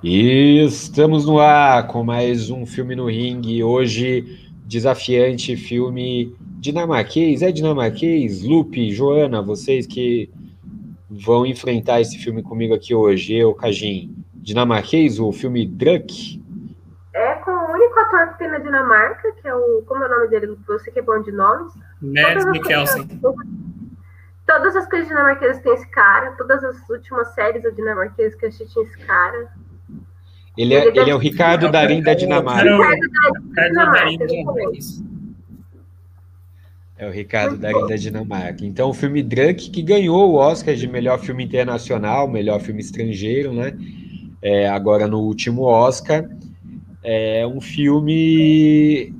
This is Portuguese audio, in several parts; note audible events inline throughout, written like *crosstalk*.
E estamos no ar com mais um filme no ringue. Hoje, desafiante filme dinamarquês. É dinamarquês? Lupe, Joana, vocês que vão enfrentar esse filme comigo aqui hoje. Eu, Cajim. Dinamarquês, o filme Druk. É com o único ator que tem na Dinamarca, que é o. Como é o nome dele? Você que é bom de nomes? Mads Mikkelsen. Todas as coisas dinamarquesas têm esse cara. Todas as últimas séries dinamarquesas que eu assisti tinha esse cara. Ele é, ele é o Ricardo Darim da Dinamarca. Ricardo Darim da Dinamarca. É o Ricardo Darim da Dinamarca. Então, o filme Drunk, que ganhou o Oscar de melhor filme internacional, melhor filme estrangeiro, né? É, agora no último Oscar. É um filme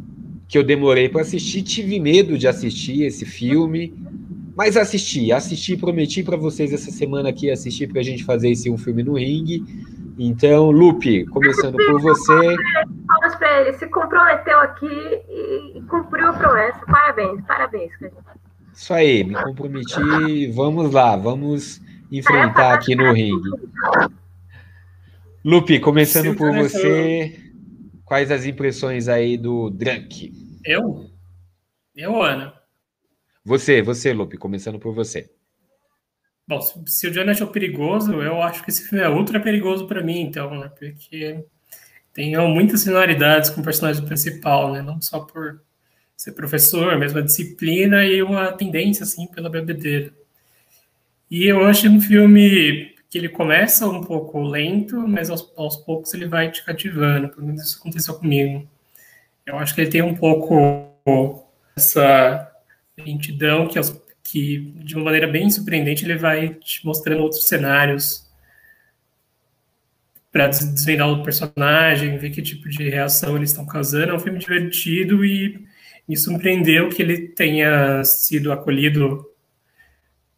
que eu demorei para assistir, tive medo de assistir esse filme, mas assisti, assisti, prometi para vocês essa semana aqui assistir para a gente fazer esse um filme no ringue. Então, Lupe, começando por você. Palmas para ele, se comprometeu aqui e cumpriu a promessa. Parabéns, parabéns. Isso aí, me comprometi. Vamos lá, vamos enfrentar aqui no ringue. Lupe, começando por você, quais as impressões aí do Drunk? Eu? Eu, Ana? Você, você, Lupe, começando por você. Bom, se o Johnny achou perigoso, eu acho que esse filme é ultra perigoso para mim, então, né? Porque tem muitas similaridades com o personagem principal, né? Não só por ser professor, a mesma disciplina e uma tendência, assim, pela bebedeira. E eu acho um filme que ele começa um pouco lento, mas aos, aos poucos ele vai te cativando. Pelo menos isso aconteceu comigo. Eu acho que ele tem um pouco essa lentidão que aos que de uma maneira bem surpreendente ele vai te mostrando outros cenários para desvendar o personagem, ver que tipo de reação eles estão causando. É um filme divertido e me surpreendeu que ele tenha sido acolhido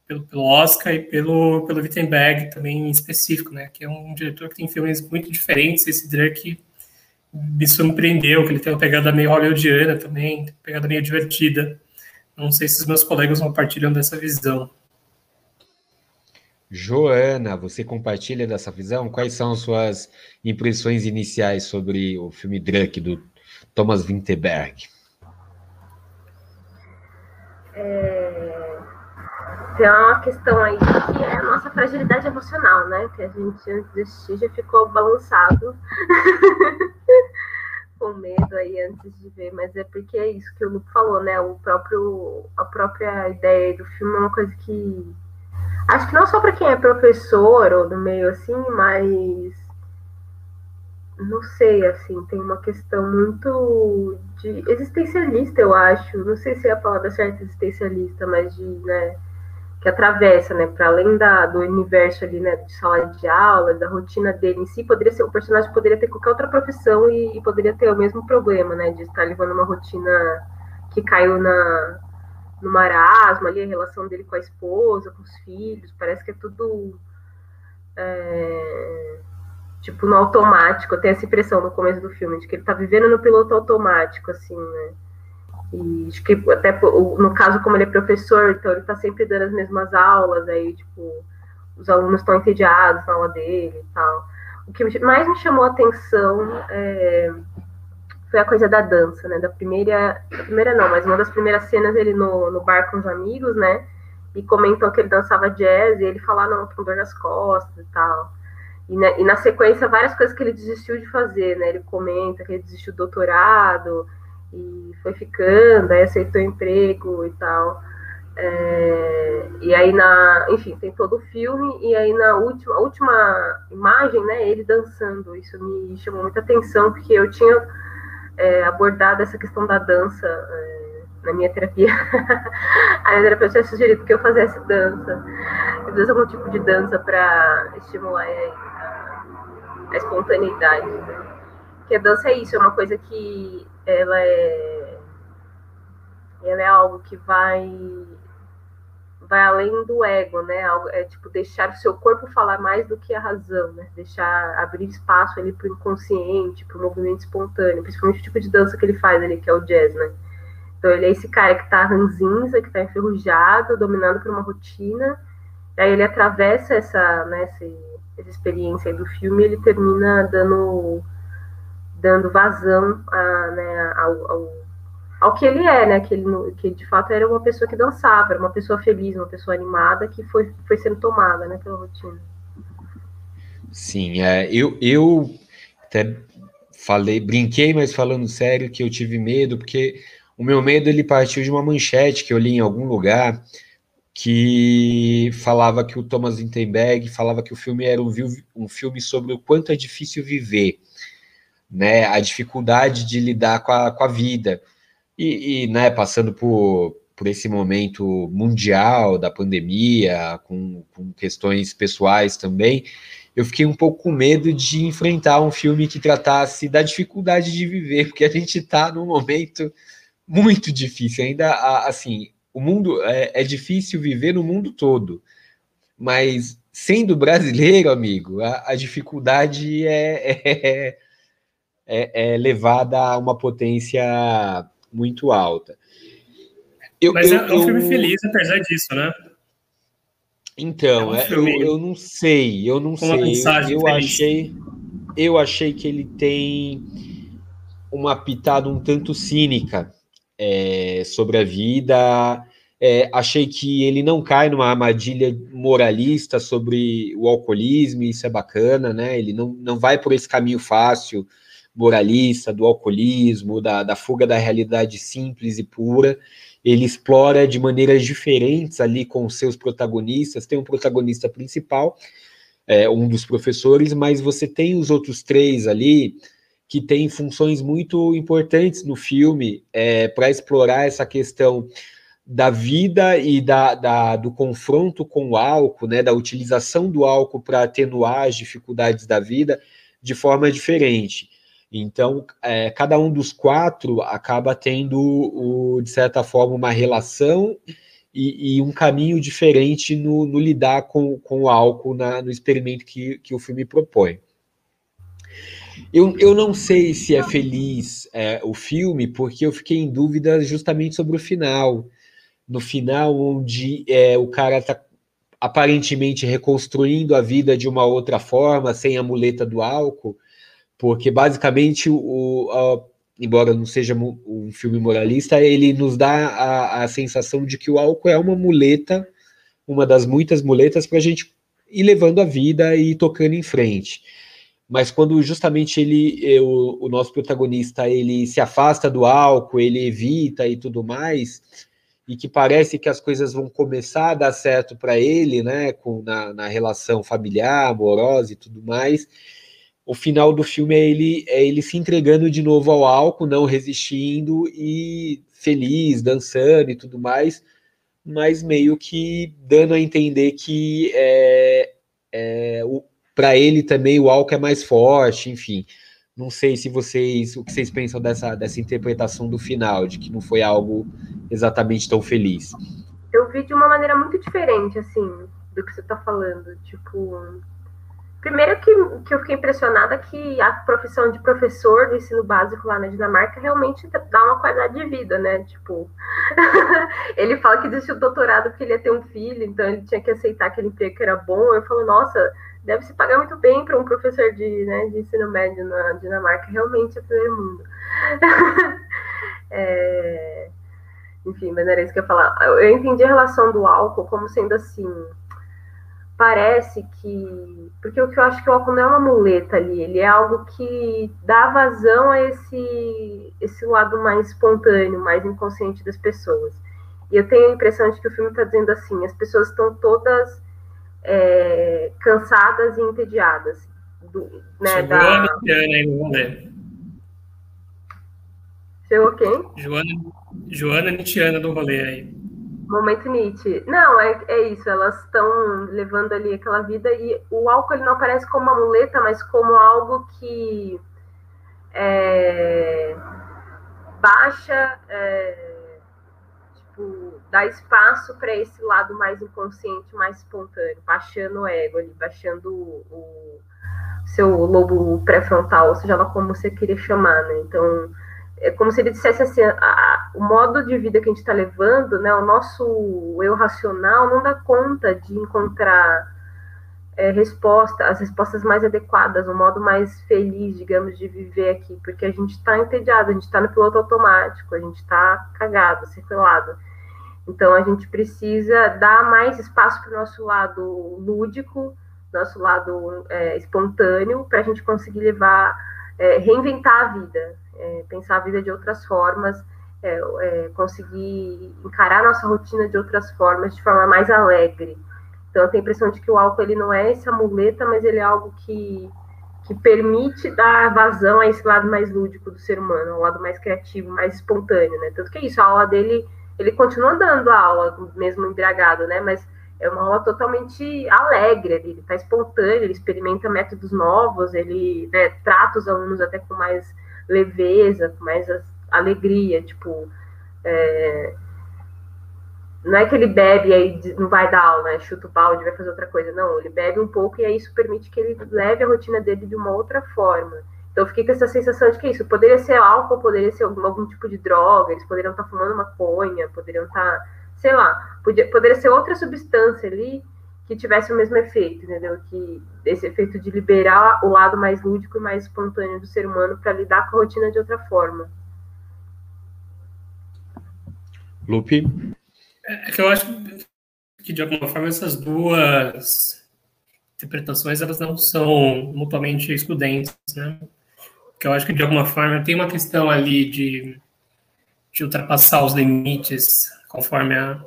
pelo, pelo Oscar e pelo, pelo Wittenberg também em específico, né? Que é um diretor que tem filmes muito diferentes. Esse Drake me surpreendeu, que ele tem uma pegada meio hollywoodiana também, pegada meio divertida. Não sei se os meus colegas compartilham dessa visão. Joana, você compartilha dessa visão? Quais são suas impressões iniciais sobre o filme Drunk do Thomas Winterberg? É... Tem uma questão aí que é a nossa fragilidade emocional, né? Que a gente antes de assistir já ficou balançado. *laughs* com medo aí antes de ver, mas é porque é isso que o Luke falou, né? O próprio, a própria ideia do filme é uma coisa que acho que não só para quem é professor ou do meio assim, mas não sei, assim, tem uma questão muito de existencialista, eu acho. Não sei se é a palavra certa existencialista, mas de, né, que atravessa, né, para além da, do universo ali, né, de sala de aula, da rotina dele em si, poderia ser, o personagem poderia ter qualquer outra profissão e, e poderia ter o mesmo problema, né, de estar levando uma rotina que caiu na no marasmo ali, a relação dele com a esposa, com os filhos, parece que é tudo é, tipo no automático, eu tenho essa impressão no começo do filme, de que ele tá vivendo no piloto automático, assim, né, e acho que até no caso, como ele é professor, então ele está sempre dando as mesmas aulas, aí, tipo, os alunos estão entediados na aula dele e tal. O que mais me chamou a atenção é, foi a coisa da dança, né? Da primeira. Da primeira não, mas uma das primeiras cenas ele no, no bar com os amigos, né? E comentam que ele dançava jazz e ele fala, ah, não, com dor nas costas e tal. E, né, e na sequência, várias coisas que ele desistiu de fazer, né? Ele comenta que ele desistiu do doutorado e foi ficando, aí aceitou emprego e tal. É, e aí na, enfim, tem todo o filme e aí na última, última imagem, né, ele dançando. Isso me chamou muita atenção porque eu tinha é, abordado essa questão da dança é, na minha terapia. *laughs* a minha terapeuta tinha sugerido que eu fizesse dança, eu fizesse algum tipo de dança para estimular a, a espontaneidade. Né? Porque a dança é isso, é uma coisa que ela é ela é algo que vai vai além do ego, né? É tipo deixar o seu corpo falar mais do que a razão, né? Deixar abrir espaço ali para o inconsciente, para o movimento espontâneo, principalmente o tipo de dança que ele faz ali, que é o jazz, né? Então ele é esse cara que tá ranzinza, que tá enferrujado, dominado por uma rotina. aí ele atravessa essa, né, essa, essa experiência do filme, ele termina dando dando vazão a, né, ao, ao, ao, que ele é, né? Que ele, que de fato era uma pessoa que dançava, era uma pessoa feliz, uma pessoa animada que foi, foi sendo tomada né, pela rotina. Sim, é, eu, eu até falei, brinquei, mas falando sério, que eu tive medo, porque o meu medo ele partiu de uma manchete que eu li em algum lugar que falava que o Thomas Vinterberg falava que o filme era um, um filme sobre o quanto é difícil viver, né, a dificuldade de lidar com a, com a vida e, e né, passando por, por esse momento mundial da pandemia, com, com questões pessoais também, eu fiquei um pouco com medo de enfrentar um filme que tratasse da dificuldade de viver, porque a gente está num momento muito difícil. Ainda assim, o mundo é, é, difícil viver no mundo todo, mas sendo brasileiro, amigo, a, a dificuldade é, *laughs* é, é, é, levada a uma potência muito alta. Eu, mas eu, é um filme feliz, apesar disso, né? Então, é um é, eu, eu não sei, eu não sei. Eu, eu achei, eu achei que ele tem uma pitada um tanto cínica é, sobre a vida. É, achei que ele não cai numa armadilha moralista sobre o alcoolismo, isso é bacana, né? Ele não, não vai por esse caminho fácil, moralista, do alcoolismo, da, da fuga da realidade simples e pura ele explora de maneiras diferentes ali com seus protagonistas. Tem um protagonista principal, é, um dos professores, mas você tem os outros três ali que têm funções muito importantes no filme é, para explorar essa questão da vida e da, da, do confronto com o álcool, né, da utilização do álcool para atenuar as dificuldades da vida de forma diferente. Então, é, cada um dos quatro acaba tendo, o, de certa forma, uma relação e, e um caminho diferente no, no, lidar com, com o álcool na, no experimento que, que o filme propõe. Eu, eu não sei se é feliz é, o filme, porque eu fiquei em dúvida justamente sobre o final. No final, onde é, o cara está aparentemente reconstruindo a vida de uma outra forma, sem a muleta do álcool, porque basicamente o, a, embora não seja um filme moralista, ele nos dá a, a, sensação de que o álcool é uma muleta, uma das muitas muletas para a gente ir levando a vida e tocando em frente. Mas quando justamente ele, o, o nosso protagonista, ele se afasta do álcool, ele evita e tudo mais, e que parece que as coisas vão começar a dar certo para ele, né, com, na, na relação familiar, amorosa e tudo mais, o final do filme é ele, é ele se entregando de novo ao álcool, não resistindo e feliz, dançando e tudo mais, mas meio que dando a entender que é, é, para ele também o álcool é mais forte, enfim. Não sei se vocês, o que vocês pensam dessa, dessa interpretação do final, de que não foi algo exatamente tão feliz. Eu vi de uma maneira muito diferente, assim, do que você está falando. Tipo, Primeiro que, que eu fiquei impressionada que a profissão de professor do ensino básico lá na Dinamarca realmente dá uma qualidade de vida, né? Tipo, *laughs* ele fala que desistiu do doutorado porque ele ia ter um filho, então ele tinha que aceitar aquele emprego que era bom. Eu falo, nossa, deve se pagar muito bem para um professor de, né, de ensino médio na Dinamarca, realmente é primeiro mundo. *laughs* é... Enfim, mas era isso que eu ia falar. Eu entendi a relação do álcool como sendo assim parece que. Porque o que eu acho que o álcool não é uma muleta ali, ele é algo que dá vazão a esse, esse lado mais espontâneo, mais inconsciente das pessoas. E eu tenho a impressão de que o filme está dizendo assim: as pessoas estão todas é, cansadas e entediadas. Do, né, Chegou da... a Nitiana aí no rolê. Chegou quem? Joana, Joana Nitiana do rolê aí. Momento Nietzsche. Não, é, é isso, elas estão levando ali aquela vida e o álcool ele não aparece como uma muleta, mas como algo que é, baixa, é, tipo, dá espaço para esse lado mais inconsciente, mais espontâneo, baixando o ego ali, baixando o, o seu lobo pré-frontal, ou seja lá como você queria chamar, né? Então, é como se ele dissesse assim, a, o modo de vida que a gente está levando, né, o nosso eu racional não dá conta de encontrar é, resposta, as respostas mais adequadas, o modo mais feliz, digamos, de viver aqui, porque a gente está entediado, a gente está no piloto automático, a gente está cagado, sequelado. Então a gente precisa dar mais espaço para o nosso lado lúdico, nosso lado é, espontâneo, para a gente conseguir levar, é, reinventar a vida, é, pensar a vida de outras formas, é, é, conseguir encarar nossa rotina de outras formas, de forma mais alegre. Então, eu tenho a impressão de que o álcool ele não é essa muleta, mas ele é algo que, que permite dar vazão a esse lado mais lúdico do ser humano, ao lado mais criativo, mais espontâneo, né? Tanto que é isso, a aula dele, ele continua dando a aula, mesmo embriagado, né? Mas é uma aula totalmente alegre, ele está espontâneo, ele experimenta métodos novos, ele né, trata os alunos até com mais leveza, com mais alegria, tipo. É, não é que ele bebe e aí não vai dar aula, né? chuta o balde, vai fazer outra coisa. Não, ele bebe um pouco e aí isso permite que ele leve a rotina dele de uma outra forma. Então eu fiquei com essa sensação de que isso poderia ser álcool, poderia ser algum, algum tipo de droga, eles poderiam estar fumando maconha, poderiam estar, sei lá, podia, poderia ser outra substância ali que tivesse o mesmo efeito, entendeu? Que esse efeito de liberar o lado mais lúdico e mais espontâneo do ser humano para lidar com a rotina de outra forma. Lupe? É que eu acho que, de alguma forma, essas duas interpretações elas não são mutuamente excludentes, né? Que eu acho que, de alguma forma, tem uma questão ali de, de ultrapassar os limites conforme a,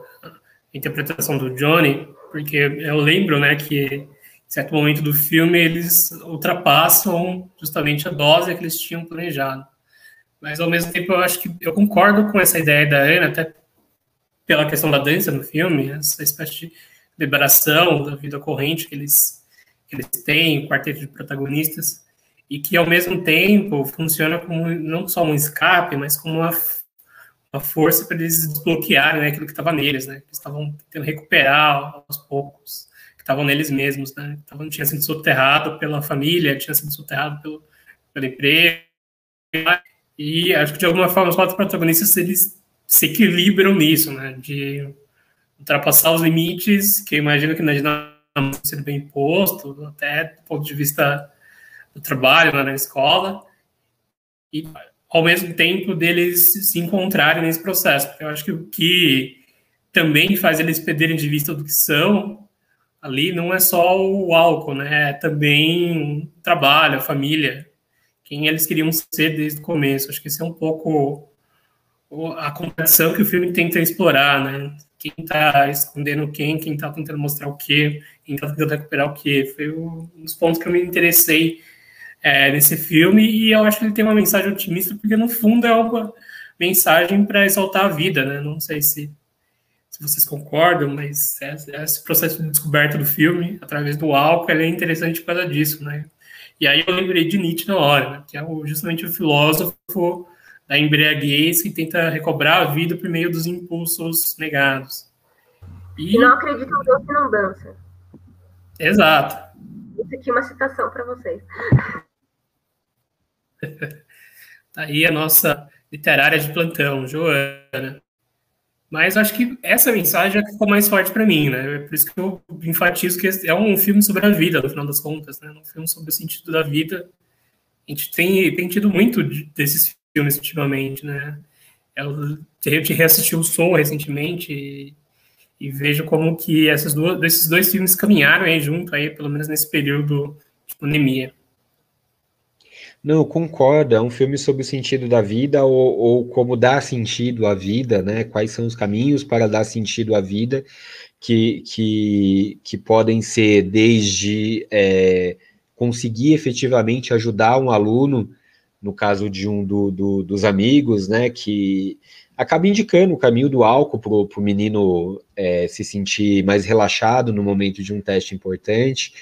interpretação do Johnny, porque eu lembro, né, que certo momento do filme eles ultrapassam justamente a dose que eles tinham planejado. Mas ao mesmo tempo eu acho que eu concordo com essa ideia da Ana, até pela questão da dança no filme, essa espécie de liberação da vida corrente que eles, que eles têm, o quarteto de protagonistas, e que ao mesmo tempo funciona como não só um escape, mas como uma, uma força para eles desbloquearem né, aquilo que estava neles, né? Eles estavam tentando recuperar aos poucos, que estavam neles mesmos, né? Estavam, tinha sido soterrado pela família, tinha sido soterrado pelo, pelo emprego, e acho que de alguma forma os quatro protagonistas eles se equilibram nisso, né? De ultrapassar os limites, que eu imagino que na dinâmica ser bem imposto, até do ponto de vista do trabalho né, na escola, e ao mesmo tempo deles se encontrarem nesse processo, porque eu acho que o que também faz eles perderem de vista do que são ali não é só o álcool, né? É também o trabalho, a família, quem eles queriam ser desde o começo. Acho que esse é um pouco a competição que o filme tenta explorar, né? Quem está escondendo quem, quem está tentando mostrar o quê, quem está tentando recuperar o quê. Foi um dos pontos que eu me interessei é, nesse filme e eu acho que ele tem uma mensagem otimista porque no fundo é uma mensagem para exaltar a vida, né? Não sei se, se vocês concordam, mas esse processo de descoberta do filme através do álcool é interessante por causa disso, né? E aí eu lembrei de Nietzsche na hora, né? que é justamente o filósofo da embriaguez que tenta recobrar a vida por meio dos impulsos negados. E, não acredita em Deus que não dança. Exato. Isso aqui é uma citação para vocês. *laughs* tá aí a nossa literária de plantão, Joana. Mas acho que essa mensagem é que ficou mais forte para mim, né? É por isso que eu enfatizo que é um filme sobre a vida, no final das contas, né? Um filme sobre o sentido da vida. A gente tem, tem tido muito desses filmes ultimamente, né? Eu te reassisti o Soul recentemente e, e, vejo como que essas duas, esses dois filmes caminharam aí junto, aí, pelo menos nesse período de pandemia. Não, concordo. É um filme sobre o sentido da vida ou, ou, como dar sentido à vida, né? Quais são os caminhos para dar sentido à vida que, que, que podem ser desde é, conseguir efetivamente ajudar um aluno no caso de um do, do, dos amigos, né, que acaba indicando o caminho do álcool para o menino é, se sentir mais relaxado no momento de um teste importante,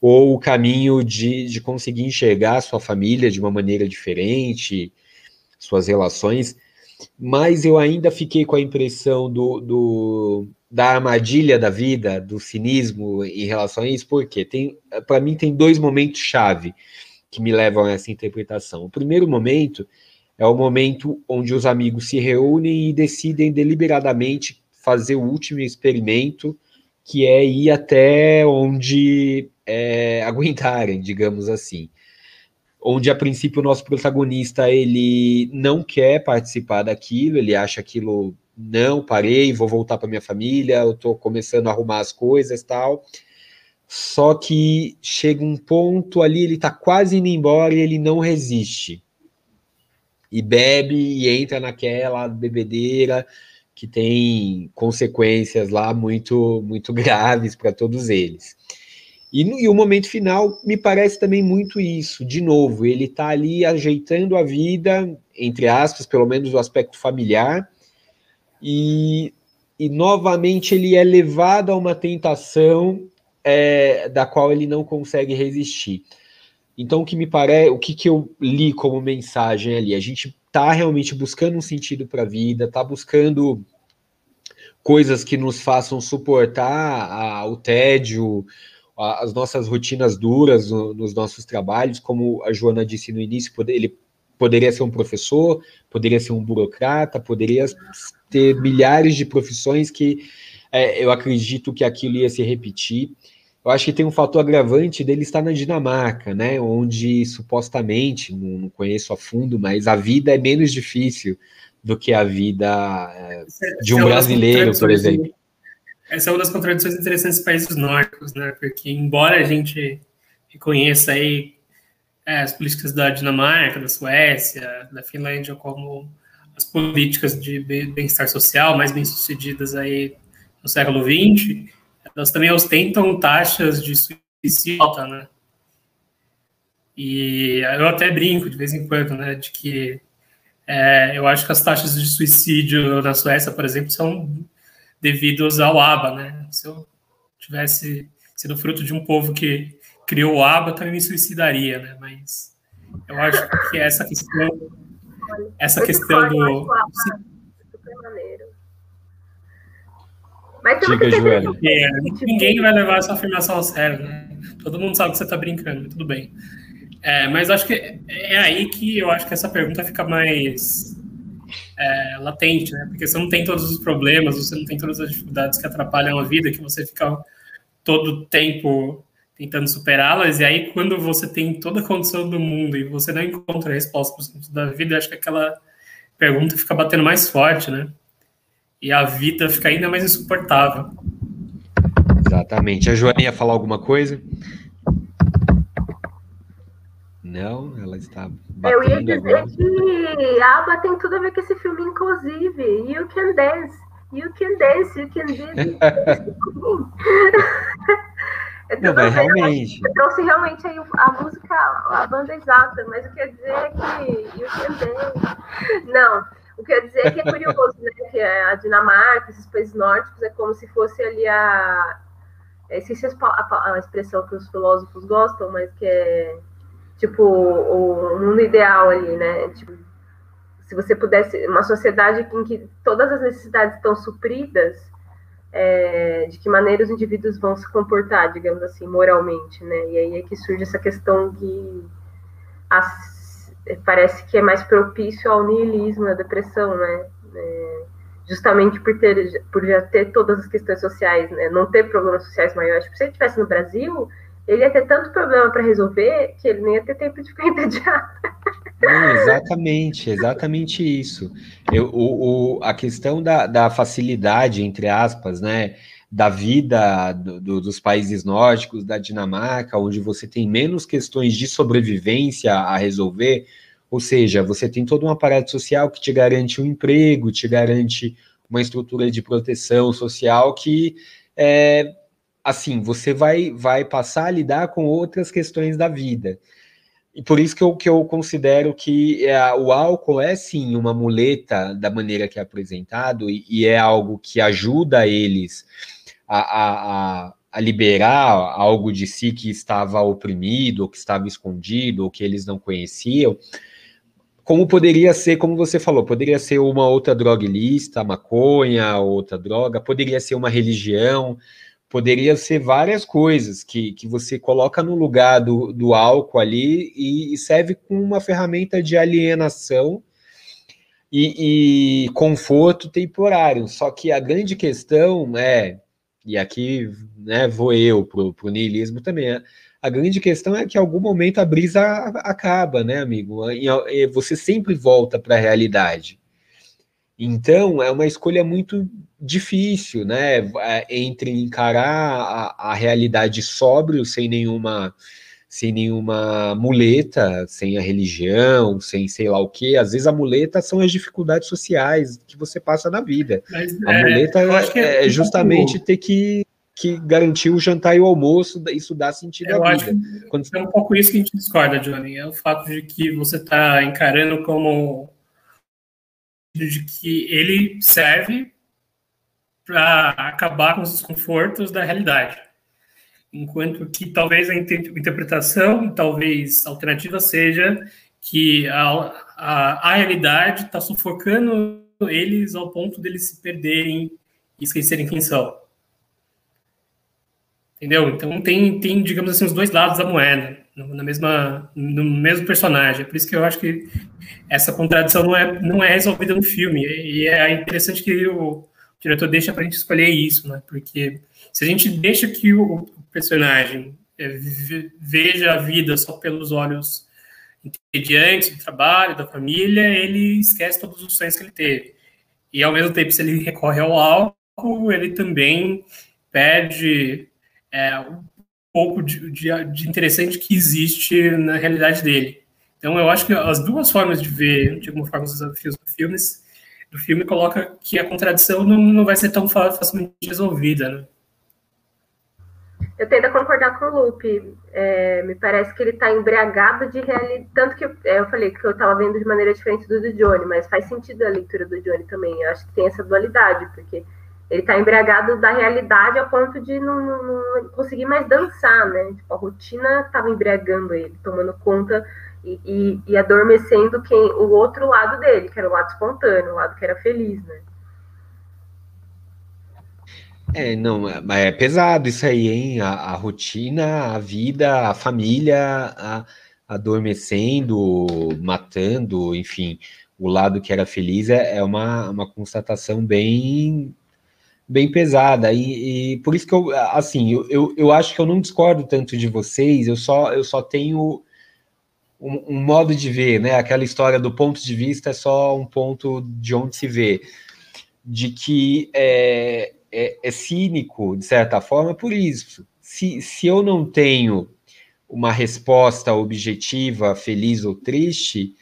ou o caminho de, de conseguir enxergar sua família de uma maneira diferente, suas relações, mas eu ainda fiquei com a impressão do, do da armadilha da vida, do cinismo em relação a isso, porque para mim tem dois momentos chave que me levam a essa interpretação. O primeiro momento é o momento onde os amigos se reúnem e decidem deliberadamente fazer o último experimento, que é ir até onde é, *laughs* aguentarem, digamos assim. Onde a princípio o nosso protagonista ele não quer participar daquilo, ele acha aquilo não, parei, vou voltar para minha família, eu estou começando a arrumar as coisas tal. Só que chega um ponto ali, ele está quase indo embora e ele não resiste. E bebe e entra naquela bebedeira que tem consequências lá muito muito *laughs* graves para todos eles. E, no, e o momento final me parece também muito isso. De novo, ele está ali ajeitando a vida, entre aspas, pelo menos o aspecto familiar, e, e novamente ele é levado a uma tentação é, da qual ele não consegue resistir. Então, o que me parece, o que, que eu li como mensagem ali? A gente está realmente buscando um sentido para a vida, está buscando coisas que nos façam suportar a, o tédio, a, as nossas rotinas duras no, nos nossos trabalhos, como a Joana disse no início, ele poderia ser um professor, poderia ser um burocrata, poderia ter milhares de profissões que é, eu acredito que aquilo ia se repetir. Eu acho que tem um fator agravante dele estar na Dinamarca, né, onde supostamente, não, não conheço a fundo, mas a vida é menos difícil do que a vida de um é brasileiro, por exemplo. Essa é uma das contradições interessantes dos países nórdicos, né, porque embora a gente reconheça aí é, as políticas da Dinamarca, da Suécia, da Finlândia como as políticas de bem-estar social mais bem-sucedidas aí no século XX, elas também ostentam taxas de suicídio alta, né? E eu até brinco de vez em quando, né, de que é, eu acho que as taxas de suicídio na Suécia, por exemplo, são devidos ao ABA, né? Se eu tivesse sido fruto de um povo que criou o ABA, também me suicidaria, né? Mas eu acho que essa questão essa questão do. Mas Diga, que é, ninguém vai levar essa afirmação a sério, né? Todo mundo sabe que você está brincando, tudo bem. É, mas acho que é aí que eu acho que essa pergunta fica mais é, latente, né? Porque você não tem todos os problemas, você não tem todas as dificuldades que atrapalham a vida, que você fica todo o tempo tentando superá-las, e aí quando você tem toda a condição do mundo e você não encontra a resposta para da vida, acho que aquela pergunta fica batendo mais forte, né? E a vida fica ainda mais insuportável. Exatamente. A Joana ia falar alguma coisa? Não, ela está Eu ia dizer agora. que Aba tem tudo a ver com esse filme, inclusive. You Can Dance. You Can Dance, You Can Dance. *laughs* Eu não, mas realmente. Eu trouxe realmente aí a música, a banda exata, mas o que eu dizer é que eu também. Não, o que eu dizer é que é curioso, né? Que a Dinamarca, esses países nórdicos, é como se fosse ali a. Esqueci a, a expressão que os filósofos gostam, mas que é tipo o mundo ideal ali, né? Tipo, se você pudesse. Uma sociedade em que todas as necessidades estão supridas é, de que maneira os indivíduos vão se comportar, digamos assim, moralmente, né? E aí é que surge essa questão que as, parece que é mais propício ao niilismo, à depressão, né? É, justamente por ter, por já ter todas as questões sociais, né? Não ter problemas sociais maiores. Tipo, se ele estivesse no Brasil, ele ia ter tanto problema para resolver que ele nem ia ter tempo de ficar *laughs* entediado. exatamente, exatamente isso. Eu, o, o, a questão da, da facilidade, entre aspas, né, da vida do, do, dos países nórdicos, da Dinamarca, onde você tem menos questões de sobrevivência a resolver, ou seja, você tem todo um aparato social que te garante um emprego, te garante uma estrutura de proteção social que é, assim, você vai, vai passar a lidar com outras questões da vida. E por isso que eu, que eu considero que é, o álcool é sim uma muleta da maneira que é apresentado, e, e é algo que ajuda eles a, a, a, liberar algo de si que estava oprimido, ou que estava escondido, ou que eles não conheciam. Como poderia ser, como você falou, poderia ser uma outra droga ilícita, maconha, outra droga, poderia ser uma religião, poderia ser várias coisas que, que você coloca no lugar do, do álcool ali e, e serve como uma ferramenta de alienação e, e conforto temporário. Só que a grande questão é, e aqui né, vou eu para o niilismo também, é, a grande questão é que em algum momento a brisa acaba, né, amigo? E você sempre volta para a realidade. Então, é uma escolha muito difícil, né? É, entre encarar a, a realidade sóbrio, sem nenhuma sem nenhuma muleta, sem a religião, sem sei lá o que. Às vezes a muleta são as dificuldades sociais que você passa na vida. Mas, a é, muleta é, é, é, justamente ter que, que garantir o jantar e o almoço, isso dá sentido eu à vida. Quando... É um pouco isso que a gente discorda, Johnny. É o fato de que você está encarando como de que ele serve para acabar com os desconfortos da realidade. Enquanto que talvez a interpretação, talvez alternativa seja que a, a, a realidade está sufocando eles ao ponto deles se perderem e esquecerem quem são. Entendeu? Então tem, tem, digamos assim, os dois lados da moeda na mesma, no mesmo personagem. Por isso que eu acho que essa contradição não é, não é resolvida no filme. E é interessante que o diretor deixa para a gente escolher isso, né? Porque se a gente deixa que o personagem é, veja a vida só pelos olhos entediantes do trabalho, da família, ele esquece todos os sonhos que ele teve. E ao mesmo tempo, se ele recorre ao álcool, ele também perde é, um pouco de, de, de, interessante que existe na realidade dele. Então, eu acho que as duas formas de ver, de alguma forma, os desafios do filme, do filme coloca que a contradição não, não vai ser tão facilmente resolvida, né? Eu tento concordar com o Lupe. É, me parece que ele está embriagado de realidade. Tanto que eu, é, eu falei que eu estava vendo de maneira diferente do do Johnny, mas faz sentido a leitura do Johnny também. Eu acho que tem essa dualidade, porque ele está embriagado da realidade a ponto de não, não, não, conseguir mais dançar, né? Tipo, a rotina estava embriagando ele, tomando conta e, e, e, adormecendo quem, o outro lado dele, que era o lado espontâneo, o lado que era feliz, né? É, não, é, é pesado isso aí, hein? A, a rotina, a vida, a família a, adormecendo, matando, enfim, o lado que era feliz é, é uma, uma constatação bem bem pesada. E, e, por isso que eu assim eu, eu, eu, acho que eu não discordo tanto de vocês eu só eu só tenho um, um, modo de ver né? Aquela história do ponto de vista é só um ponto de onde se vê. De que é, é, é cínico de certa forma por isso se, se eu não tenho uma resposta objetiva feliz ou triste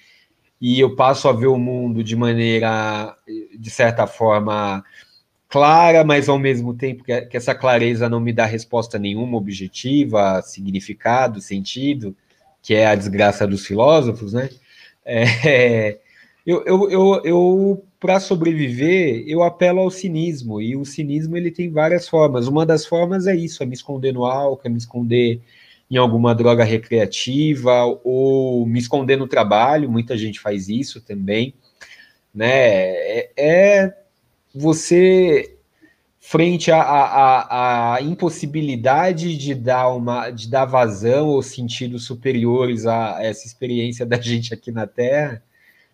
e eu passo a ver o mundo de maneira de certa forma clara, mas ao mesmo tempo que, que essa clareza não me dá resposta nenhuma objetiva, significado, sentido, que é a desgraça dos filósofos, né? É, eu, eu, eu, eu para sobreviver, eu apelo ao cinismo, e o cinismo ele tem várias formas. Uma das formas é isso, é me esconder no álcool, é me esconder em alguma droga recreativa, ou me esconder no trabalho, muita gente faz isso também, né? É, é você frente à, à, impossibilidade de dar uma de dar vazão ou sentidos superiores a essa experiência *laughs* da gente aqui na Terra,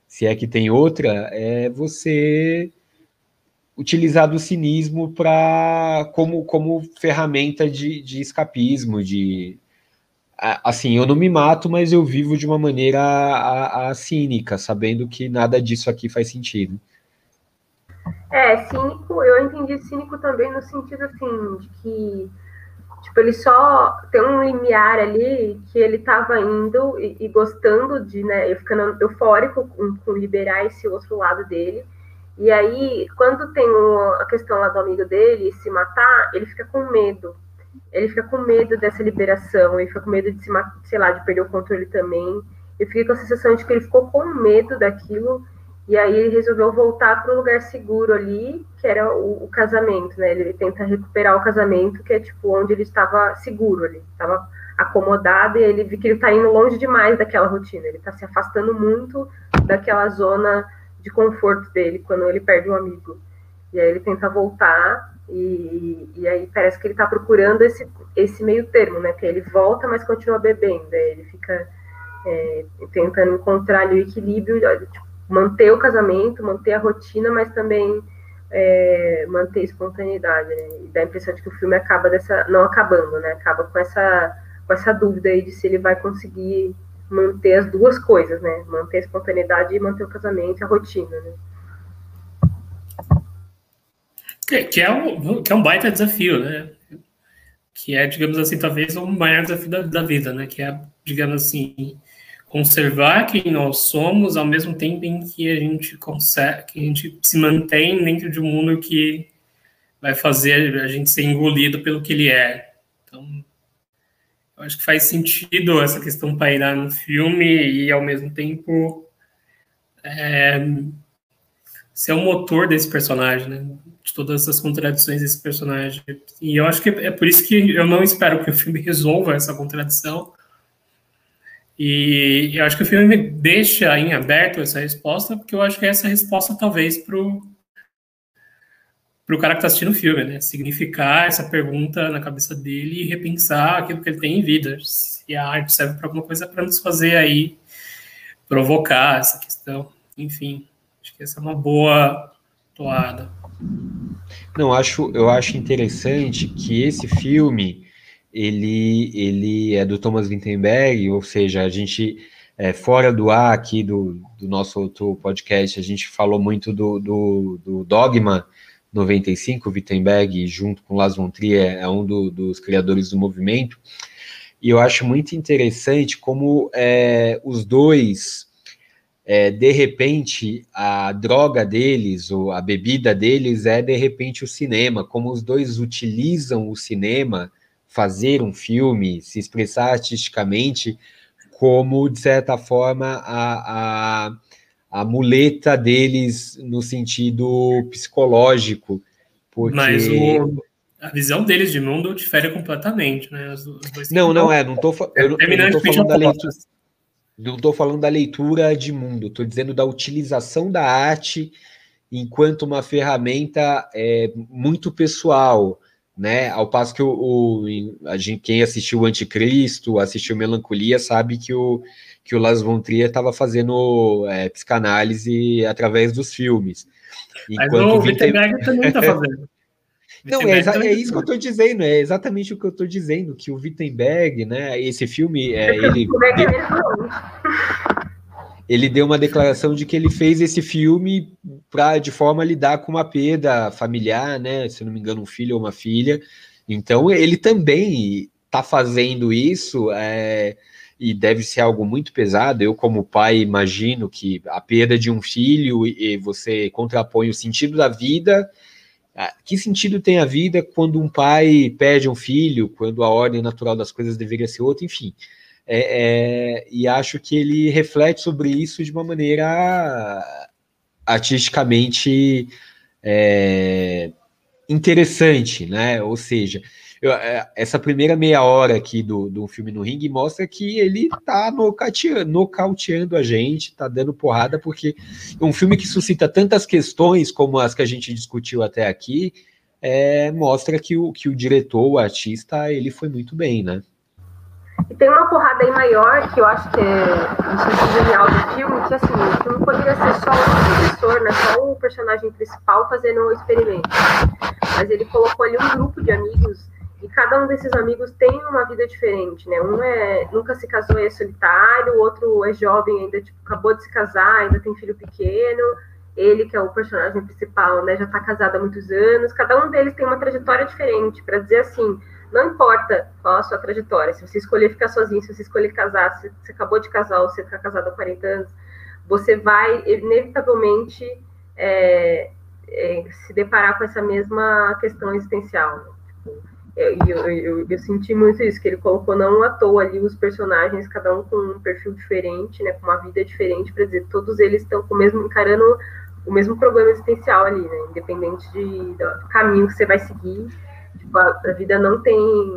se é que tem outra, é você utilizar do cinismo para como, como ferramenta de, de escapismo, de assim, eu não me mato, mas eu vivo de uma maneira a, a, cínica, sabendo que nada disso aqui faz sentido. É, cínico, eu entendi cínico também no sentido assim, de que tipo, ele só tem um limiar ali que ele estava indo e, e, gostando de, né, ficando eufórico com, com, liberar esse outro lado dele. E aí, quando tem a questão lá do amigo dele se matar, ele fica com medo. Ele fica com medo dessa liberação, ele fica com medo de se matar, sei lá, de perder o controle também. Eu fiquei com a sensação de que ele ficou com medo daquilo e aí ele resolveu voltar para um lugar seguro ali, que era o, o, casamento, né? Ele tenta recuperar o casamento, que é tipo onde ele estava seguro ali, estava acomodado e ele vê que ele está indo longe demais daquela rotina. Ele está se afastando muito daquela zona de conforto dele quando ele perde um amigo. E aí ele tenta voltar e, e aí parece que ele está procurando esse, esse meio termo, né? Que ele volta, mas continua bebendo. Aí ele fica é, tentando encontrar ali o equilíbrio, tipo, manter o casamento, manter a rotina, mas também é, manter a espontaneidade, né? E dá a impressão de que o filme acaba dessa, não acabando, né? Acaba com essa, com essa dúvida aí de se ele vai conseguir manter as duas coisas, né? Manter a espontaneidade e manter o casamento, a rotina, né? Que, que, é um, que é um baita desafio, né? Que é, digamos assim, talvez o maior desafio da, da vida, né? Que é, digamos assim, conservar quem nós somos ao mesmo tempo em que a gente consegue, que a gente se mantém dentro de um mundo que vai fazer a gente ser engolido pelo que ele é. Então, eu acho que faz sentido essa questão pairar no filme e ao mesmo tempo é, ser o motor desse personagem, né? De todas as contradições desse personagem. E eu acho que é por isso que eu não espero que o filme resolva essa contradição, e eu acho que o filme deixa em aberto essa resposta, porque eu acho que essa é resposta talvez para o cara que está assistindo o filme, né? Significar essa pergunta na cabeça dele e repensar aquilo que ele tem em vida. Se a arte serve para alguma coisa para nos fazer aí provocar essa questão. Enfim, acho que essa é uma boa toada. Não, acho, eu acho interessante que esse filme ele, ele é do Thomas Wittenberg, ou seja, a gente, é, fora do ar aqui do, do nosso outro podcast, a gente falou muito do, do, do Dogma 95, Wittenberg, junto com Las von Trier, é um do, dos criadores do movimento, e eu acho muito interessante como é, os dois, é, de repente, a droga deles, ou a bebida deles é, de repente, o cinema, como os dois utilizam o cinema fazer um filme, se expressar artisticamente, como, de certa forma, a, a, a muleta deles no sentido psicológico. Porque... Mas o, a visão deles de mundo difere completamente, né? Os, os não, não é, não estou eu, eu não tô falando da leitura. Não estou falando da leitura de mundo, estou dizendo da utilização da arte enquanto uma ferramenta é, muito pessoal, né? Ao passo que o, o a gente, quem assistiu o Anticristo, assistiu Melancolia, sabe que o que o Las von Trier estava fazendo é, psicanálise através dos filmes. Enquanto Mas o Wittenberg também está fazendo. *laughs* Não, é, é, isso que eu estou dizendo, é exatamente o que eu estou dizendo, que o Wittenberg, né, esse filme, é, ele... ele deu uma declaração de que ele fez esse filme para de forma a lidar com uma perda familiar, né? Se não me engano, um filho ou uma filha. Então ele também está fazendo isso é, e deve ser algo muito pesado. Eu, como pai, imagino que a perda de um filho e você contrapõe o sentido da vida. Que sentido tem a vida quando um pai perde um filho, quando a ordem natural das coisas deveria ser outra, enfim. É, é, e acho que ele reflete sobre isso de uma maneira artisticamente é, interessante, né? Ou seja, eu, é, essa primeira meia hora aqui do, do filme no ringue mostra que ele tá nocauteando, nocauteando a gente, tá dando porrada, porque um filme que suscita tantas questões como as que a gente discutiu até aqui, é, mostra que o, que o diretor, o artista, ele foi muito bem, né? E tem uma porrada aí maior, que eu acho que é o genial do filme, que assim, o filme poderia ser só um professor, né, só o personagem principal fazendo um experimento. Mas ele colocou ali um grupo de amigos e cada um desses amigos tem uma vida diferente, né? Um é nunca se casou e é solitário, o outro é jovem ainda, tipo, acabou de se casar, ainda tem filho pequeno. Ele, que é o personagem principal, né, já está casado há muitos anos. Cada um deles tem uma trajetória diferente, para dizer assim, não importa qual a sua trajetória, se você escolher ficar sozinho, se você escolher casar, se você acabou de casar ou você está casado há 40 anos, você vai inevitavelmente é, é, se deparar com essa mesma questão existencial. Tipo, eu, eu, eu, eu, senti muito isso, que ele colocou não à toa ali os personagens, cada um com um perfil diferente, né, com uma vida diferente, para dizer todos eles estão com o mesmo, encarando o mesmo problema existencial ali, né, independente de, do caminho que você vai seguir a vida não tem,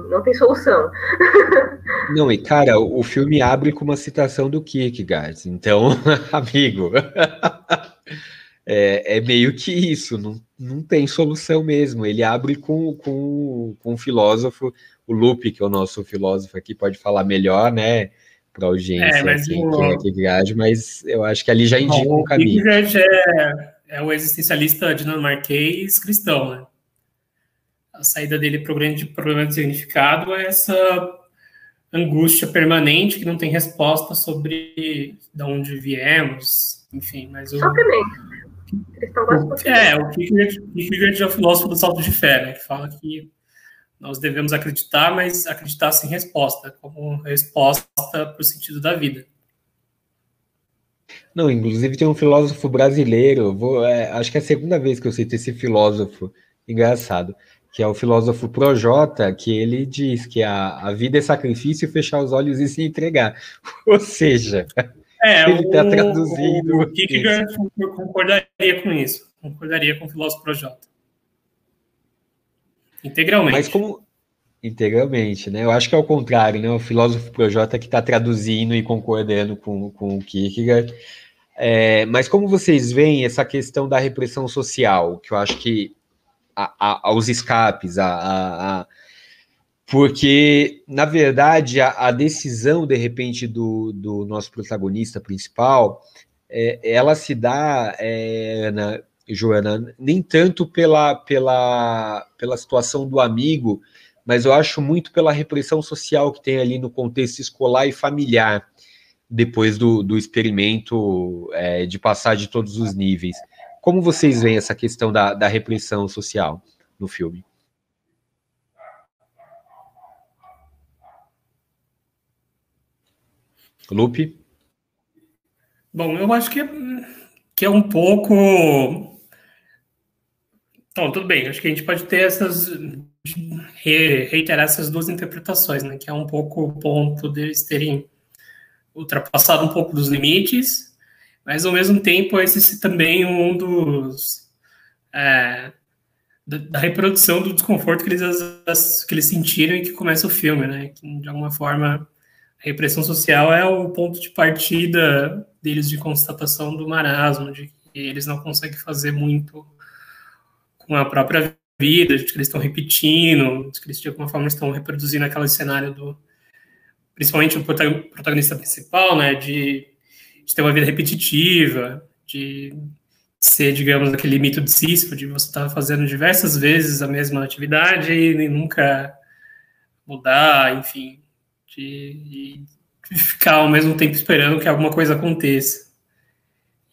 não tem solução. *laughs* Não, e cara, o filme abre com uma citação do Kierkegaard. Então, *laughs* amigo, *laughs* é, é, meio que isso, não, não tem solução mesmo. Ele abre com, com, com um filósofo, o Lupe, que é o nosso filósofo aqui, pode falar melhor, né? para audiência é, mas quem, o... quem é Kierkegaard, mas eu acho que ali já indica Bom, um caminho. Kierkegaard é, é o existencialista dinamarquês cristão, né? A saída dele para o grande problema de significado é essa angústia permanente que não tem resposta sobre de onde viemos, enfim, mas o... Sofrimento. É, o Kierkegaard é o filósofo do salto de fé, né, que fala que nós devemos acreditar, mas acreditar sem resposta, como resposta para o sentido da vida. Não, inclusive tem um filósofo brasileiro, vou, é, acho que é a segunda vez que eu cito esse filósofo, engraçado, que é o filósofo Projota, que ele diz que a, a vida é sacrifício, fechar os olhos e se entregar. *laughs* Ou seja, é, *laughs* ele está traduzindo. O Kierkegaard concordaria com isso, concordaria com o filósofo Projota. Integralmente. Mas como. Integralmente, né? Eu acho que é o contrário, né? O filósofo Projota que está traduzindo e concordando com, com o Kierkegaard. É, mas como vocês veem essa questão da repressão social, que eu acho que a, a, aos escapes, a, porque, na verdade, a, decisão, de repente, do, do nosso protagonista principal, é, ela se dá, é, Ana, Joana, nem tanto pela, pela, pela situação do amigo, mas eu acho muito pela repressão social que tem ali no contexto escolar e familiar, depois do, do experimento é, de passar de todos os níveis. Como vocês veem essa questão da, da repressão social no filme? Lupe? Bom, eu acho que, que é um pouco então, tudo bem. Acho que a gente pode ter essas. reiterar essas duas interpretações, né? Que é um pouco o ponto deles terem ultrapassado um pouco dos limites, mas ao mesmo tempo esse também um dos. É, da, da, reprodução do desconforto que eles, que eles sentiram e que começa o filme, né? Que, de alguma forma, a repressão social é o ponto de partida deles de constatação do marasmo, de que eles não conseguem fazer muito com a própria vida, de que eles estão repetindo, de que eles de alguma forma estão reproduzindo aquele cenário do principalmente o protagonista principal, né, de, de ter uma vida repetitiva, de ser, digamos, aquele mito de Sísifo, de você estar tá fazendo diversas vezes a mesma atividade e nunca mudar, enfim, de, de ficar ao mesmo tempo esperando que alguma coisa aconteça.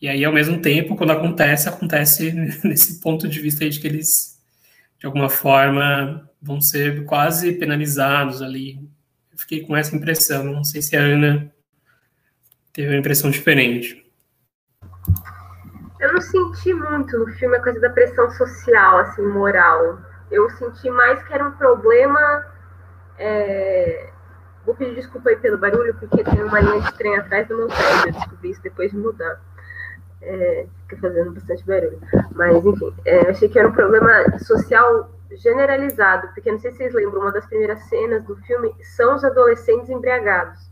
E aí, ao mesmo tempo, quando acontece, acontece *laughs* nesse ponto de vista de que eles, de alguma forma, vão ser quase penalizados ali. Eu fiquei com essa impressão. Não sei se a Ana teve uma impressão diferente. Eu não senti muito no filme a coisa da pressão social, assim, moral. Eu senti mais que era um problema. É... Vou pedir desculpa aí pelo barulho, porque tem uma linha de trem atrás do meu prédio. Eu descobri isso depois de mudar é, fica fazendo bastante barulho. Mas, enfim, é, achei que era um problema social generalizado, porque não sei se vocês lembram, uma das primeiras cenas do filme são os adolescentes embriagados.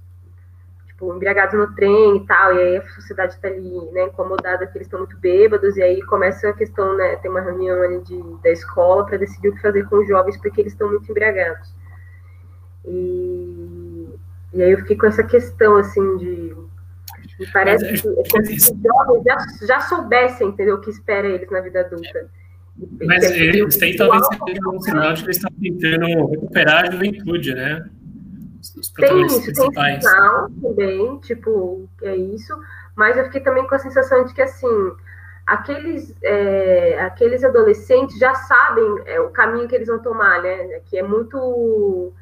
Tipo, embriagados no trem e tal, e aí a sociedade está ali, né, incomodada que eles estão muito bêbados, e aí começa a questão, né, tem uma reunião ali de, da escola para decidir o que fazer com os jovens, porque eles estão muito embriagados. E, e aí eu fiquei com essa questão, assim, de me parece Mas, que, é que os jovens já, já soubessem, entendeu, o que espera eles na vida adulta. Mas eles têm talvez um sinal de que eles estão tentando recuperar a juventude, né? Os tem isso, principais. tem sinal também, tipo, que é isso. Mas eu fiquei também com a sensação de que, assim, aqueles, é, aqueles adolescentes já sabem é, o caminho que eles vão tomar, né? Que é muito.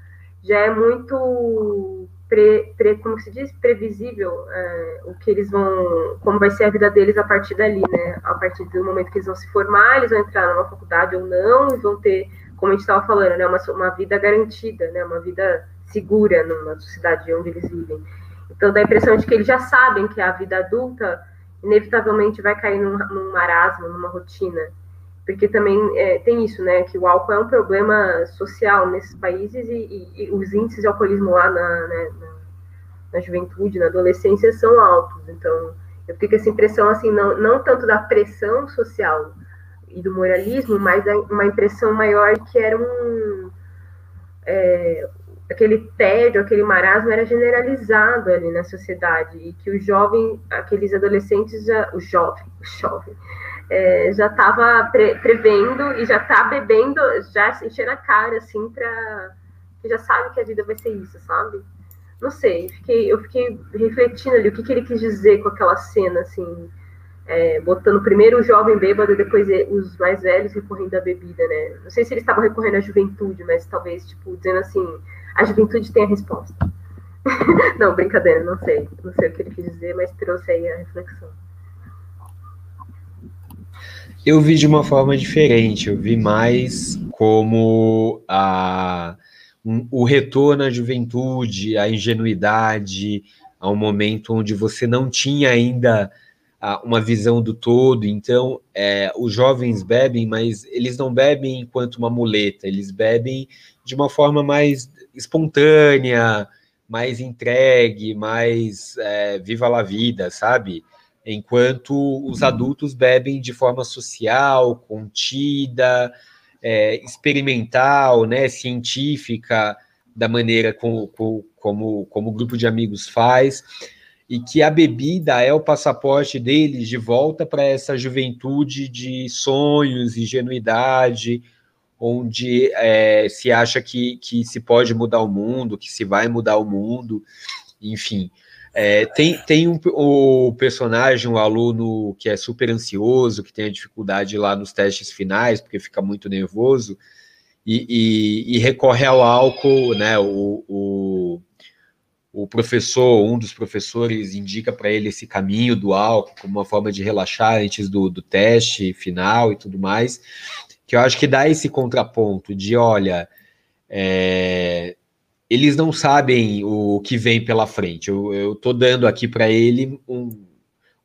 Já é muito pre, pre, como se diz, previsível é, o que eles vão, como vai ser a vida deles a partir dali, né? A partir do momento que eles vão se formar, eles vão entrar numa faculdade ou não, e vão ter, como a gente estava falando, né, uma, uma vida garantida, né? Uma vida segura numa sociedade onde eles vivem. Então dá a impressão de que eles já sabem que a vida adulta inevitavelmente vai cair num, num marasmo, numa rotina porque também é, tem isso, né, que o álcool é um problema social nesses países e, e, e os índices de alcoolismo lá na, né, na, na, juventude, na adolescência são altos. Então, eu fico com essa impressão, assim, não, não tanto da pressão social e do moralismo, mas uma impressão maior que era um... É, aquele tédio, aquele marasmo era generalizado ali na sociedade e que o jovem, aqueles adolescentes, já, o jovem, o jovem, é, já estava pre, prevendo e já está bebendo, já enchendo a cara, assim, para já sabe que a vida vai ser isso, sabe? Não sei, fiquei, eu fiquei refletindo ali o que, que ele quis dizer com aquela cena, assim, é, botando primeiro o jovem bêbado e depois os mais velhos recorrendo à bebida, né? Não sei se eles estavam recorrendo à juventude, mas talvez, tipo, dizendo assim, a juventude tem a resposta. *laughs* não, brincadeira, não sei. Não sei o que ele quis dizer, mas trouxe aí a reflexão. Eu vi de uma forma diferente, eu vi mais como a, um, o retorno à juventude, à ingenuidade, a um momento onde você não tinha ainda uma visão do todo. Então, é, os jovens bebem, mas eles não bebem enquanto uma muleta, eles bebem de uma forma mais espontânea, mais entregue, mais é, viva la vida, sabe? Enquanto os adultos bebem de forma social, contida, é, experimental, né, científica, da maneira como, como, como o grupo de amigos faz e que a bebida é o passaporte deles de volta para essa juventude de sonhos, ingenuidade, onde é, se acha que, que se pode mudar o mundo, que se vai mudar o mundo, enfim. É, tem tem um, o personagem, o aluno que é super ansioso, que tem a dificuldade lá nos testes finais, porque fica muito nervoso, e, e, e recorre ao álcool, né? O, o o professor, um dos professores, indica para ele esse caminho do álcool como uma forma de relaxar antes do, do teste final e tudo mais, que eu acho que dá esse contraponto de, olha, é, eles não sabem o que vem pela frente. Eu estou dando aqui para ele um,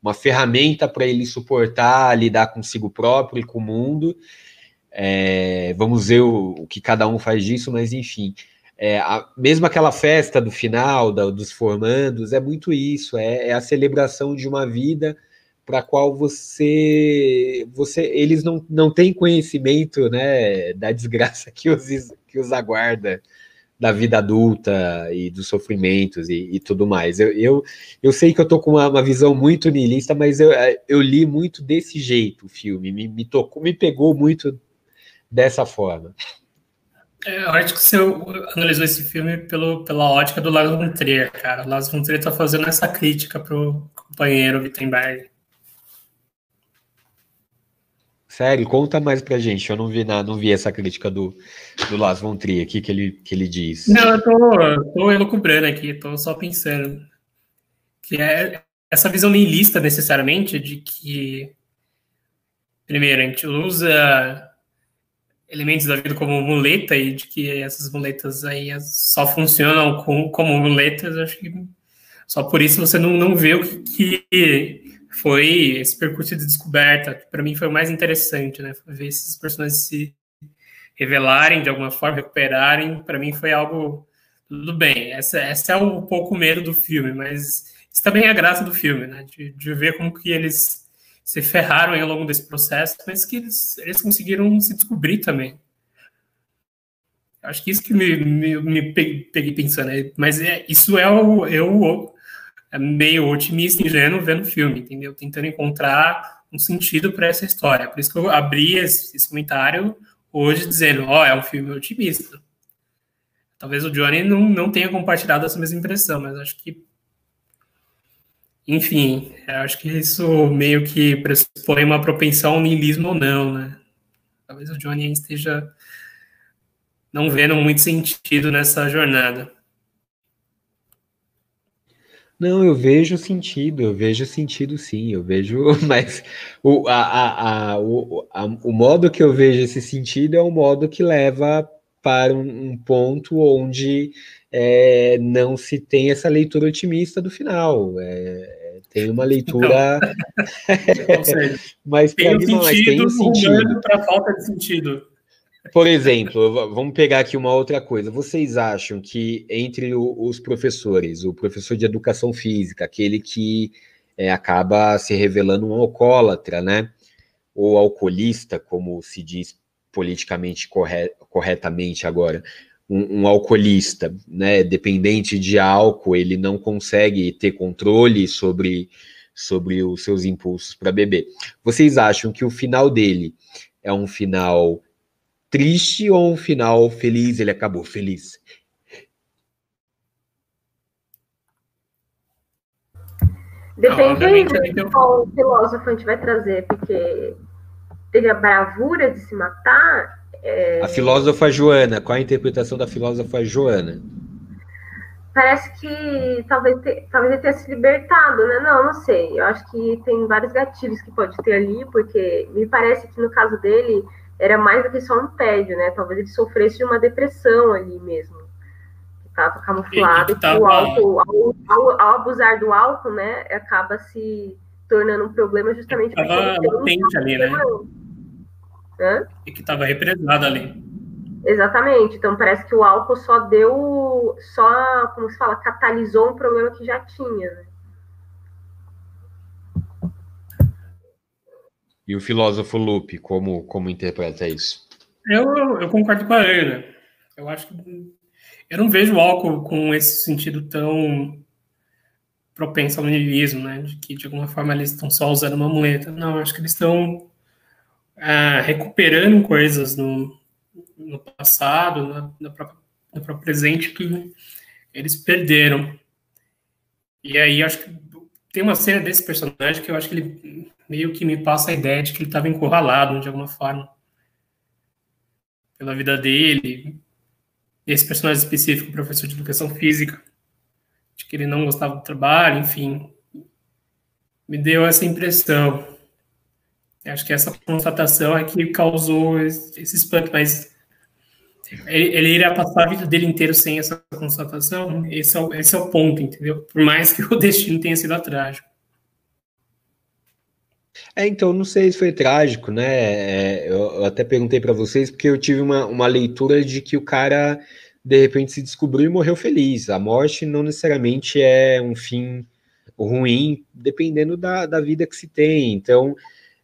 uma ferramenta para ele suportar, lidar consigo próprio e com o mundo. É, vamos ver o, o, que cada um faz disso, mas enfim é, a, mesmo aquela festa do final, da, dos formandos, é muito isso, é, é a celebração de uma vida para a qual você, você, eles não, não têm conhecimento, né, da desgraça *laughs* que os, que os aguarda da vida adulta e dos sofrimentos e, e tudo mais. Eu, eu, eu, sei que eu tô com uma, uma visão muito niilista, mas eu, eu li muito desse jeito o filme, me, me tocou, me pegou muito dessa forma. É, eu acho que você analisou esse filme pelo, pela ótica do Lars von Trier, cara. O Lars von Trier tá fazendo essa crítica pro companheiro Wittenberg. Sério, conta mais pra gente. Eu não vi nada, não vi essa crítica do, do Lars von Trier aqui que ele, que ele diz. Não, eu tô, tô elucubrando aqui, tô só pensando. Que é essa visão niilista, necessariamente, de que, primeiro, a gente usa elementos da vida como muleta e de que essas muletas aí só funcionam com, como muletas, acho que só por isso você não, não vê o que, que foi esse percurso de descoberta, que para mim foi o mais interessante, né? Ver esses personagens se revelarem de alguma forma, recuperarem, para mim foi algo tudo bem. Essa, essa é um pouco medo do filme, mas isso também é a graça do filme, né? De, de ver como que eles se ferraram ao longo desse processo, mas que eles, eles conseguiram se descobrir também. Acho que isso que me, me, me peguei pensando, né? mas é, isso é o, eu é meio otimista, ingênuo vendo o filme, entendeu? Tentando encontrar um sentido para essa história. Por isso que eu abri esse, comentário hoje dizendo, ó, oh, é um filme otimista. Talvez o Johnny não, não tenha compartilhado essa mesma impressão, mas acho que enfim, acho que isso meio que pressupõe uma propensão ao niilismo ou não, né? Talvez o Johnny esteja não vendo muito sentido nessa jornada. Não, eu vejo sentido, eu vejo sentido sim, eu vejo, *laughs* mas o, a, a, a, o, a, o modo que eu vejo esse sentido é o modo que leva para um, um ponto onde é, não se tem essa leitura otimista do final. É, tem uma leitura. Então, *laughs* *laughs* mas tem um sentido, tem um sentido. para falta de sentido. Por exemplo, vamos pegar aqui uma outra coisa. Vocês acham que entre o, os professores, o professor de educação física, aquele que é, acaba se revelando um alcoólatra, né? Ou alcoolista, como se diz politicamente corre, corretamente agora. um, um, alcoolista, né, dependente de álcool, ele não consegue ter controle sobre, sobre os seus impulsos para beber. Vocês acham que o final dele é um final triste ou um final feliz? Ele acabou feliz. Depende de qual filósofo a gente vai trazer, porque teve a bravura de se matar. É... A filósofa Joana, qual a interpretação da filósofa Joana? Parece que talvez, te, talvez ele tenha se libertado, né? Não, não sei. Eu acho que tem vários gatilhos que pode ter ali, porque me parece que no caso dele era mais do que só um tédio, né? Talvez ele sofresse de uma depressão ali mesmo estava camuflado, e, tava... o álcool, ao, ao, ao, abusar do álcool, né, acaba se tornando um problema justamente porque estava latente ali, né? Hã? E que estava represado ali. Exatamente. Então parece que o álcool só deu, só, como se fala, catalisou um problema que já tinha, né? E o filósofo Lupe, como, como interpreta isso? Eu, eu concordo com a Ana. Eu acho que eu não vejo o álcool com esse sentido tão propenso ao niilismo, né? De que de alguma forma eles estão só usando uma muleta. Não, acho que eles estão ah, recuperando coisas no, no passado, na, na própria, no próprio presente que eles perderam. E aí acho que tem uma cena desse personagem que eu acho que ele meio que me passa a ideia de que ele estava encurralado de alguma forma pela vida dele, esse personagem específico, professor de educação física, de que ele não gostava do trabalho, enfim, me deu essa impressão. Acho que essa constatação é que causou esse, espanto, mas ele, ele iria passar a vida dele inteiro sem essa constatação. Esse é, o, esse é o ponto, entendeu? Por mais que o *laughs* destino tenha sido trágico. É, então, não sei se foi trágico, né? É, eu, eu, até perguntei para vocês, porque eu tive uma, uma leitura de que o cara, de repente, se descobriu e morreu feliz. A morte não necessariamente é um fim ruim, dependendo da, da vida que se tem. Então,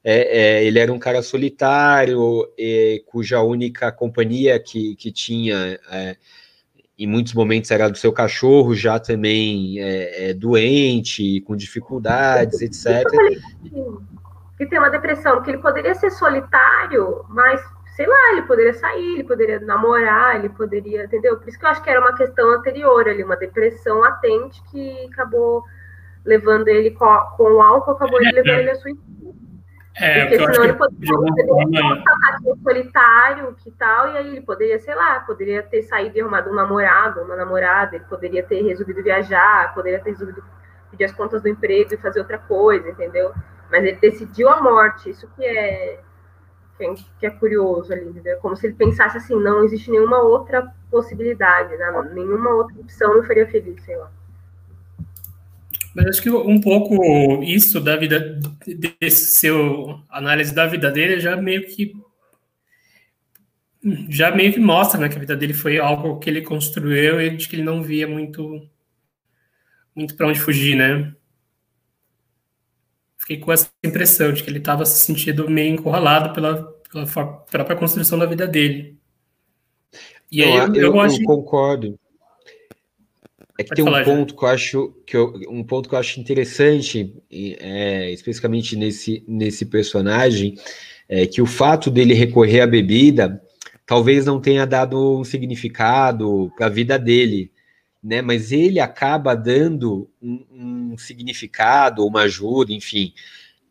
é, é, ele era um cara solitário, é, cuja única companhia que, que tinha é, em muitos momentos era do seu cachorro, já também é, doente, com dificuldades, etc que tem uma depressão, que ele poderia ser solitário, mas sei lá, ele poderia sair, ele poderia namorar, ele poderia, entendeu? Por isso que eu acho que era uma questão anterior ali, uma depressão latente que acabou levando ele com, com o álcool, acabou ele levando ele a suicídio. É, Porque senão ele poderia ser solitário, que tal, e aí ele poderia, sei lá, poderia ter saído e arrumado um namorado, uma namorada, ele poderia ter resolvido viajar, poderia ter resolvido pedir as contas do emprego e fazer outra coisa, entendeu? Mas ele decidiu a morte, isso que é, que é, curioso ali, entendeu? Como se ele pensasse assim, não existe nenhuma outra possibilidade, né? nenhuma outra opção me faria feliz, sei lá. Mas acho que um pouco isso da vida, desse seu análise da vida dele já meio que já meio que mostra né, que a vida dele foi algo que ele construiu e de que ele não via muito muito para onde fugir, né? Fiquei com essa impressão de que ele estava se sentindo meio encurralado pela, pela própria construção da vida dele. E aí eu, eu, eu acho... concordo. É que Pode tem um ponto já. que eu acho que eu, um ponto que eu acho interessante, é, especificamente nesse, nesse personagem, é que o fato dele recorrer à bebida talvez não tenha dado um significado para a vida dele, né? Mas ele acaba dando um, um significado, uma ajuda, enfim,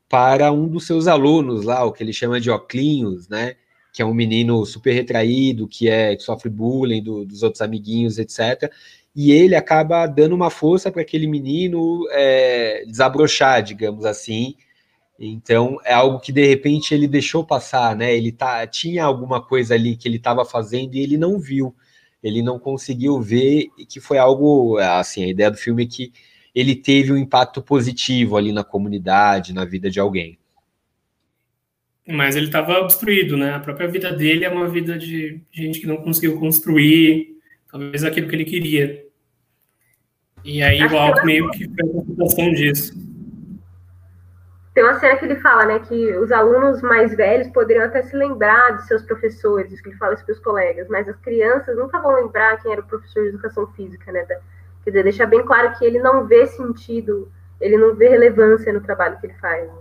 para um dos seus alunos lá, o que ele chama de Oclinhos, né? Que é um menino super retraído, que é que sofre bullying do, dos outros amiguinhos, etc. E ele acaba dando uma força para aquele menino é, desabrochar, digamos assim. Então é algo que de repente ele deixou passar, né? Ele tá, tinha alguma coisa ali que ele estava fazendo e ele não viu ele não conseguiu ver que foi algo, assim, a ideia do filme é que ele teve um impacto positivo ali na comunidade, na vida de alguém. Mas ele estava obstruído, né? A própria vida dele é uma vida de gente que não conseguiu construir, talvez aquilo que ele queria. E aí o álcool meio que foi a constatação disso. Tem uma cena que ele fala, né, que os alunos mais velhos poderiam até se lembrar de seus professores, que ele fala isso para os colegas, mas as crianças nunca vão lembrar quem era o professor de educação física, né? Quer dizer, deixa bem claro que ele não vê sentido, ele não vê relevância no trabalho que ele faz. Né?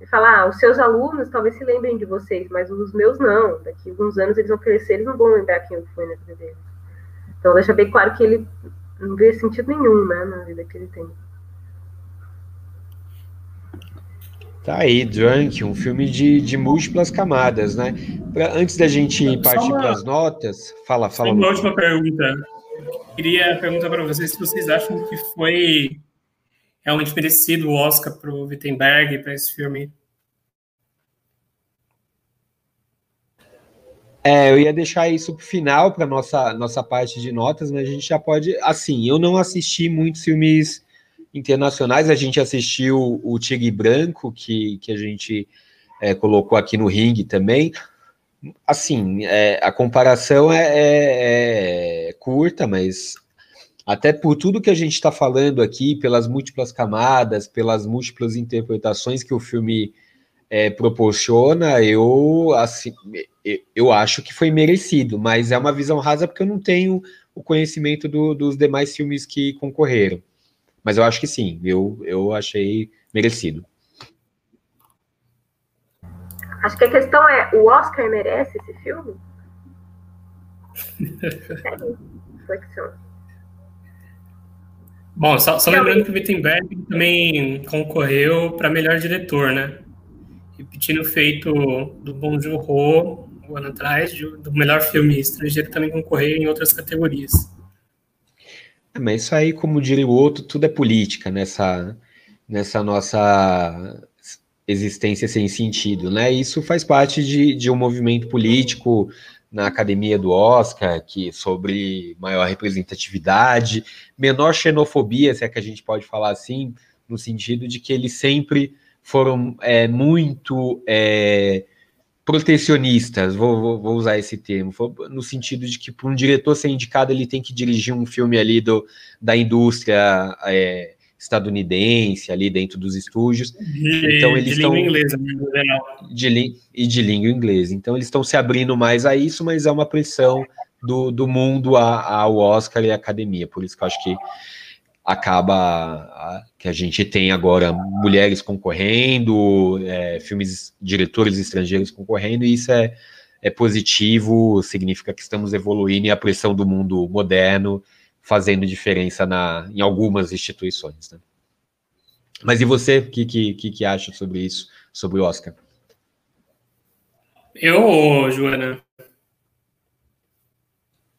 Ele fala, ah, os seus alunos talvez se lembrem de vocês, mas os meus não. Daqui a alguns anos eles vão crescer, eles não vão lembrar quem eu fui na vida deles. Então deixa bem claro que ele não vê sentido nenhum, né, na vida que ele tem. Tá aí, Drunk, um filme de, de múltiplas camadas, né? Pra, antes da gente partir para as notas, fala, fala. Uma última pergunta. Queria perguntar para vocês se vocês acham que foi realmente merecido o Oscar para o Wittenberg, para esse filme. É, eu ia deixar isso para o final, para nossa nossa parte de notas, mas a gente já pode. Assim, eu não assisti muitos filmes internacionais, a gente assistiu o Tigre Branco, que, que a gente é, colocou aqui no ringue também. Assim, é, a comparação é, é, é, curta, mas até por tudo que a gente está falando aqui, pelas múltiplas camadas, pelas múltiplas interpretações que o filme é, proporciona, eu, assim, eu acho que foi merecido, mas é uma visão rasa porque eu não tenho o conhecimento do, dos demais filmes que concorreram. Mas eu acho que sim, eu, eu achei merecido. Acho que a questão é: o Oscar merece esse filme? *laughs* Bom, só, só lembrando que o Wittenberg também concorreu para melhor diretor, né? Repetindo o feito do Bong Joon-ho um ano atrás, do melhor filme estrangeiro também concorreu em outras categorias. É, mas isso aí, como diria o outro, tudo é política nessa, nessa nossa existência sem sentido, né? Isso faz parte de, de um movimento político na academia do Oscar, que sobre maior representatividade, menor xenofobia, se é que a gente pode falar assim, no sentido de que eles sempre foram é, muito é, protecionistas, vou, vou, vou, usar esse termo, no sentido de que para um diretor ser indicado ele tem que dirigir um filme ali do, da indústria é, estadunidense, ali dentro dos estúdios. De, então eles de estão língua inglesa, né, de, e de língua inglesa. Então eles estão se abrindo mais a isso, mas é uma pressão do, do mundo ao Oscar e à academia. Por isso que eu acho que acaba que a gente tem agora mulheres concorrendo, é, filmes, diretores estrangeiros concorrendo, e isso é, é positivo, significa que estamos evoluindo e a pressão do mundo moderno fazendo diferença na, em algumas instituições. Né? Mas e você, o que, que, que acha sobre isso, sobre o Oscar? Eu, Joana?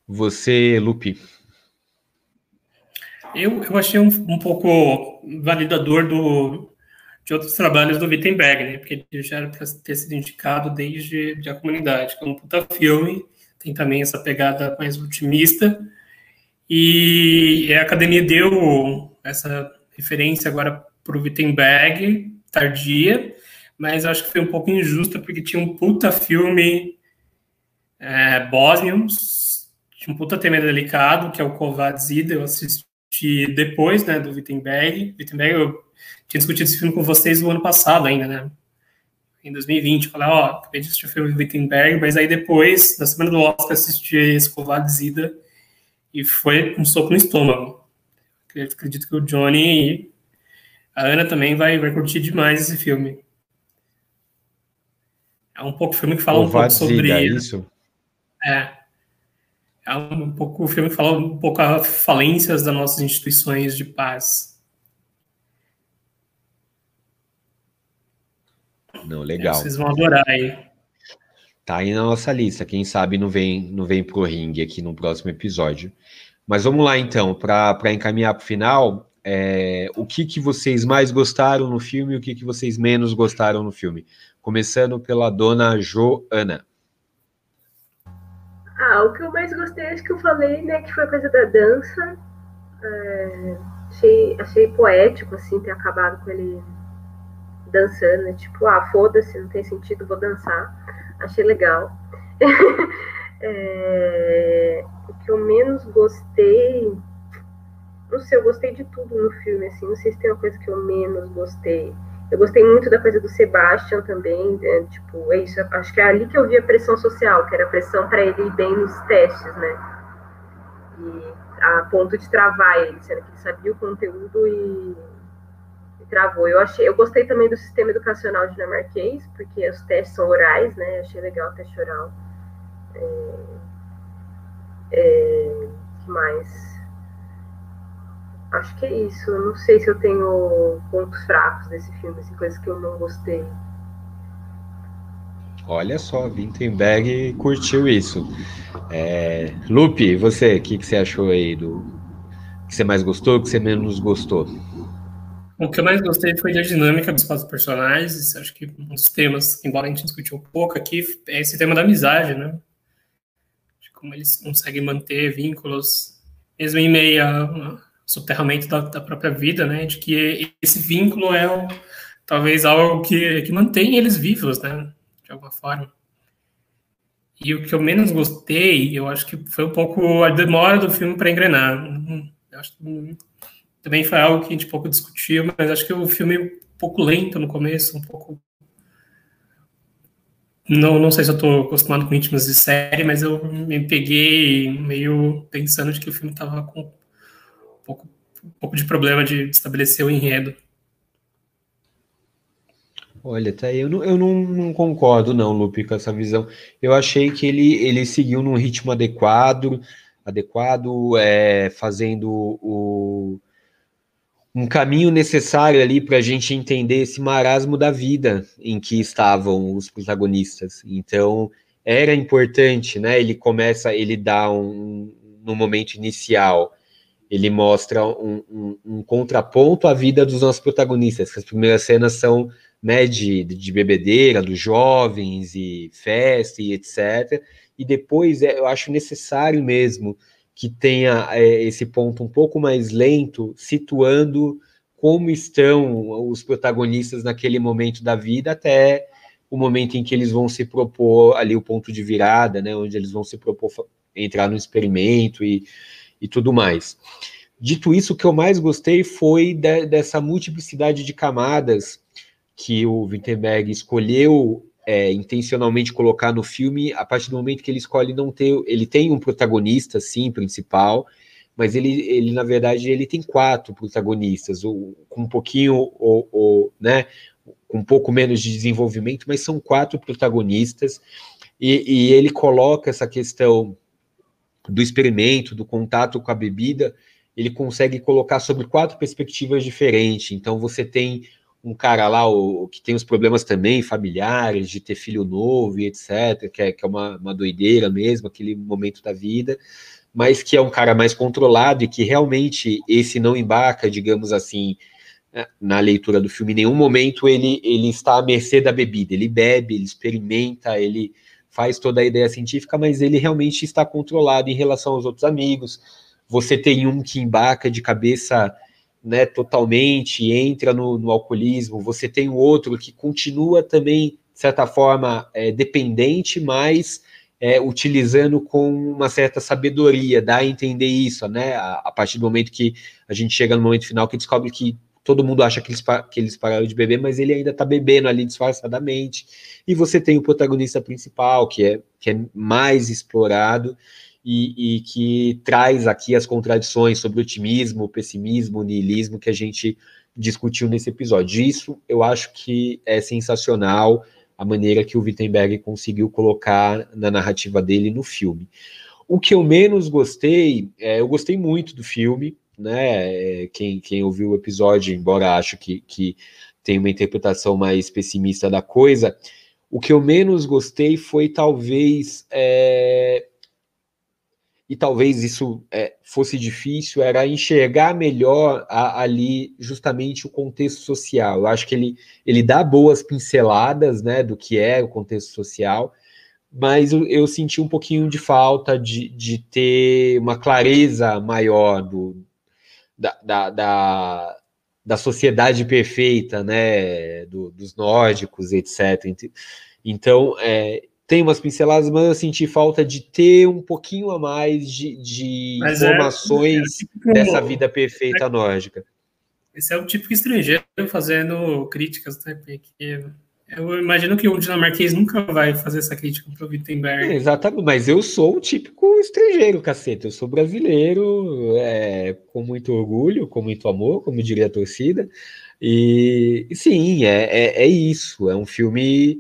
Você, Lupe? Eu, eu achei um, um pouco validador do, de outros trabalhos do Wittenberg, né? Porque ele já era para ter sido indicado desde de a comunidade, que é um puta filme, tem também essa pegada mais otimista. E a academia deu essa referência agora para o Wittenberg, tardia, mas acho que foi um pouco injusta, porque tinha um puta filme é, tinha um puta tema delicado, que é o Kovad Zida, eu assisti depois, né, do Wittenberg. Wittenberg, eu tinha discutido esse filme com vocês no ano passado ainda, né? Em 2020, falei, ó, oh, acabei de assistir o filme do Wittenberg, mas aí depois, na semana do Oscar, assisti Escovar Zida e foi um soco no estômago. Eu acredito que o Johnny e a Ana também vai, vai curtir demais esse filme. É um pouco filme que fala um pouco sobre. É isso? É é um pouco o filme fala um pouco as falências das nossas instituições de paz. Não, legal. É, vocês vão adorar aí. Tá aí na nossa lista. Quem sabe não vem, não vem pro ringue aqui no próximo episódio. Mas vamos lá então, para encaminhar para o final. É, o que, que vocês mais gostaram no filme e o que, que vocês menos gostaram no filme? Começando pela dona Joana. Ah, o que eu mais gostei, acho que eu falei, né, que foi a coisa da dança. É, achei, achei poético, assim, ter acabado com ele dançando, né? Tipo, ah, foda-se, não tem sentido, vou dançar. Achei legal. *laughs* é, o que eu menos gostei. Não sei, eu gostei de tudo no filme, assim. Não sei se tem uma coisa que eu menos gostei. Eu gostei muito da coisa do Sebastian também, é, tipo, é isso, acho que é ali que eu vi a pressão social, que era a pressão para ele ir bem nos testes, né? E a ponto de travar ele, sendo que ele sabia o conteúdo e, e travou. Eu achei, eu gostei também do sistema educacional dinamarquês, porque os testes são orais, né? Eu achei legal o teste oral. É, é, que mais? Acho que é isso. Eu não sei se eu tenho pontos fracos desse filme, assim, coisas que eu não gostei. Olha só, Wittenberg curtiu isso. É, Lupe, você, o que, que você achou aí do que você mais gostou, o que você menos gostou? O que eu mais gostei foi da dinâmica dos quatro personagens. Acho que um dos temas, embora a gente discutiu um pouco aqui, é esse tema da amizade, né? De como eles conseguem manter vínculos, mesmo em meio a soterramento da, da, própria vida, né? De que esse vínculo é talvez algo que, que mantém eles vivos, né? De alguma forma. E o que eu menos gostei, eu acho que foi um pouco a demora do filme para engrenar. Eu acho que também foi algo que a gente pouco discutiu, mas acho que o filme é um pouco lento no começo, um pouco não, não sei se eu estou acostumado com ritmos de série, mas eu me peguei meio pensando de que o filme estava com pouco, um pouco de problema de estabelecer o enredo. Olha, tá aí, eu, não, eu não, não, concordo não, Lupe, com essa visão. Eu achei que ele, ele seguiu num ritmo adequado, adequado, é, fazendo o, um caminho necessário ali para a gente entender esse marasmo da vida em que estavam os protagonistas. Então, era importante, né? Ele começa, ele dá um, no momento inicial, ele mostra um, um, um, contraponto à vida dos nossos protagonistas. As primeiras cenas são né, de, de bebedeira, dos jovens e festa e etc. E depois é, eu acho necessário mesmo que tenha é, esse ponto um pouco mais lento, situando como estão os protagonistas naquele momento da vida até o momento em que eles vão se propor ali o ponto de virada, né, onde eles vão se propor entrar no experimento e e tudo mais. Dito isso, o que eu mais gostei foi de, dessa multiplicidade de camadas que o Wittenberg escolheu é, intencionalmente colocar no filme a partir do momento que ele escolhe não ter. Ele tem um protagonista, sim, principal, mas ele, ele na verdade, ele tem quatro protagonistas, com um pouquinho, ou, ou, né, com um pouco menos de desenvolvimento, mas são quatro protagonistas, e, e ele coloca essa questão do experimento, do contato com a bebida, ele consegue colocar sobre quatro perspectivas diferentes. Então, você tem um cara lá o, que tem os problemas também familiares, de ter filho novo e etc., que é, que é uma, uma doideira mesmo, aquele momento da vida, mas que é um cara mais controlado e que realmente esse não embarca, digamos assim, né, na leitura do filme, em nenhum momento ele, ele está à mercê da bebida, ele bebe, ele experimenta, ele faz toda a ideia científica, mas ele realmente está controlado em relação aos outros amigos. Você tem um que embarca de cabeça né, totalmente, entra no, no alcoolismo, você tem o outro que continua também, de certa forma, é, dependente, mas é, utilizando com uma certa sabedoria, dá a entender isso, né? A, a, partir do momento que a gente chega no momento final que descobre que todo mundo acha que eles, que eles pararam de beber, mas ele ainda está bebendo ali disfarçadamente. E você tem o protagonista principal, que é, que é mais explorado e, e que traz aqui as contradições sobre otimismo, pessimismo, niilismo que a gente discutiu nesse episódio. Isso eu acho que é sensacional a maneira que o Wittenberg conseguiu colocar na narrativa dele no filme. O que eu menos gostei, é, eu gostei muito do filme, né? É, quem, quem ouviu o episódio, embora acho que, que tem uma interpretação mais pessimista da coisa, o que eu menos gostei foi talvez. É, e talvez isso é, fosse difícil, era enxergar melhor a, ali justamente o contexto social. Eu acho que ele, ele dá boas pinceladas né, do que é o contexto social, mas eu, eu senti um pouquinho de falta de, de ter uma clareza maior do, da, da, da, da sociedade perfeita, né, do, dos nórdicos, etc. Então, é, tem umas pinceladas, mas eu senti falta de ter um pouquinho a mais de, de é, informações é, é, dessa vida perfeita nórdica. esse é o típico estrangeiro fazendo críticas, né? Porque eu imagino que o dinamarquês nunca vai fazer essa crítica para o Wittenberg. exatamente, mas eu sou o típico estrangeiro, caceta. Eu sou brasileiro, é, com muito orgulho, com muito amor, como diria a torcida. E, sim, é, é, é isso. É um filme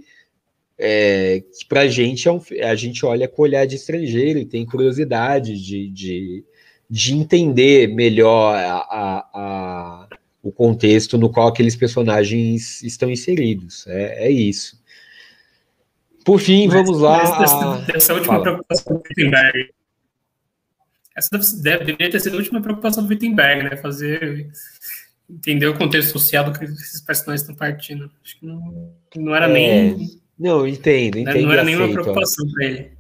é, que para a gente é um, a gente olha com olhar de estrangeiro e tem curiosidade de, de, de entender melhor a, a o contexto no qual aqueles personagens estão inseridos. É, é isso. Por fim, vamos lá. Essa, última Fala. preocupação do Wittenberg. Essa deve, deveria ter sido a última preocupação do Wittenberg, né? Fazer. Entender o contexto social do que esses personagens estão partindo. Acho que não, não era é, nem. Não, entendo, entendo. Não era nenhuma preocupação para ele.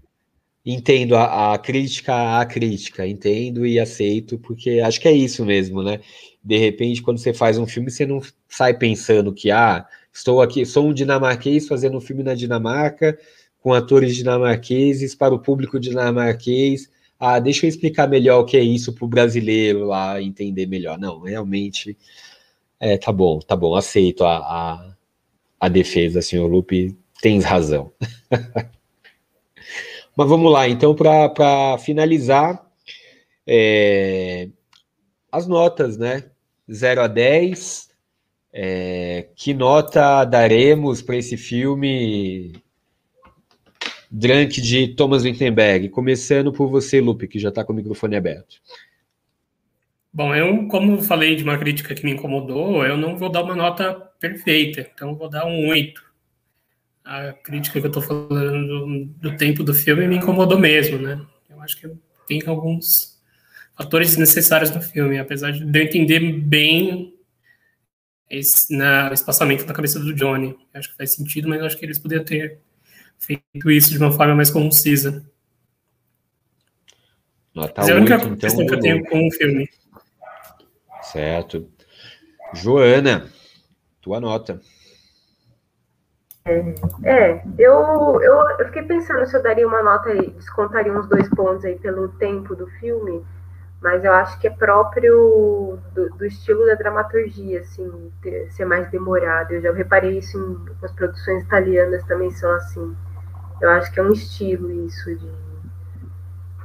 Entendo a, a, crítica à crítica, entendo e aceito, porque acho que é isso mesmo, né? de repente, quando você faz um filme, você não sai pensando que, ah, estou aqui, sou um dinamarquês fazendo um filme na Dinamarca, com atores dinamarqueses, para o público dinamarquês. Ah, deixa eu explicar melhor o que é isso para o brasileiro lá entender melhor. Não, realmente, é, tá bom, tá bom, aceito a, a, a defesa, senhor Lupe, tens razão. *laughs* Mas vamos lá, então, para finalizar, é, as notas, né? 0 a 10. É, que nota daremos para esse filme Drunk de Thomas Wittenberg? Começando por você, Lupe, que já está com o microfone aberto. Bom, eu, como falei de uma crítica que me incomodou, eu não vou dar uma nota perfeita, então vou dar um 8. A crítica que eu estou falando do, do tempo do filme me incomodou mesmo, né? Eu acho que tem alguns fatores necessários no filme, apesar de eu entender bem esse na, espaçamento na cabeça do Johnny. Acho que faz sentido, mas acho que eles poderiam ter feito isso de uma forma mais concisa. Nota mas é a única 8, então, questão então, que eu tenho com o filme. Certo. Joana, tua nota. É, eu, eu, eu fiquei pensando se eu daria uma nota aí, descontaria uns dois pontos aí pelo tempo do filme, mas eu acho que é próprio do, do estilo da dramaturgia, assim, ter, ser mais demorado. Eu já reparei isso em as produções italianas também são assim. Eu acho que é um estilo isso de,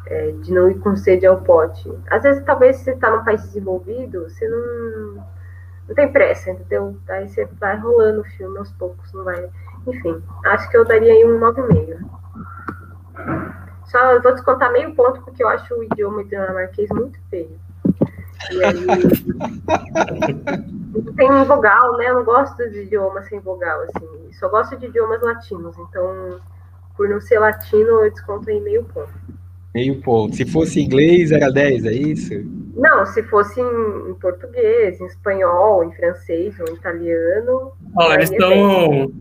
é, de não ir com sede ao pote. Às vezes, talvez, se você está num país desenvolvido, você não, não tem pressa, entendeu? Aí você vai rolando o filme aos poucos, não vai. Enfim, acho que eu daria aí um 9,5. Só vou descontar meio ponto porque eu acho o idioma dinamarquês muito feio. E aí, *laughs* tem vogal, né? Eu não gosto de idioma sem vogal, assim. Só gosto de idiomas latinos. Então, por não ser latino, eu desconto aí meio ponto. Meio ponto. Se fosse inglês, era 10, é isso? Não, se fosse em, em português, em espanhol, em francês ou em italiano. Ó, eles estão.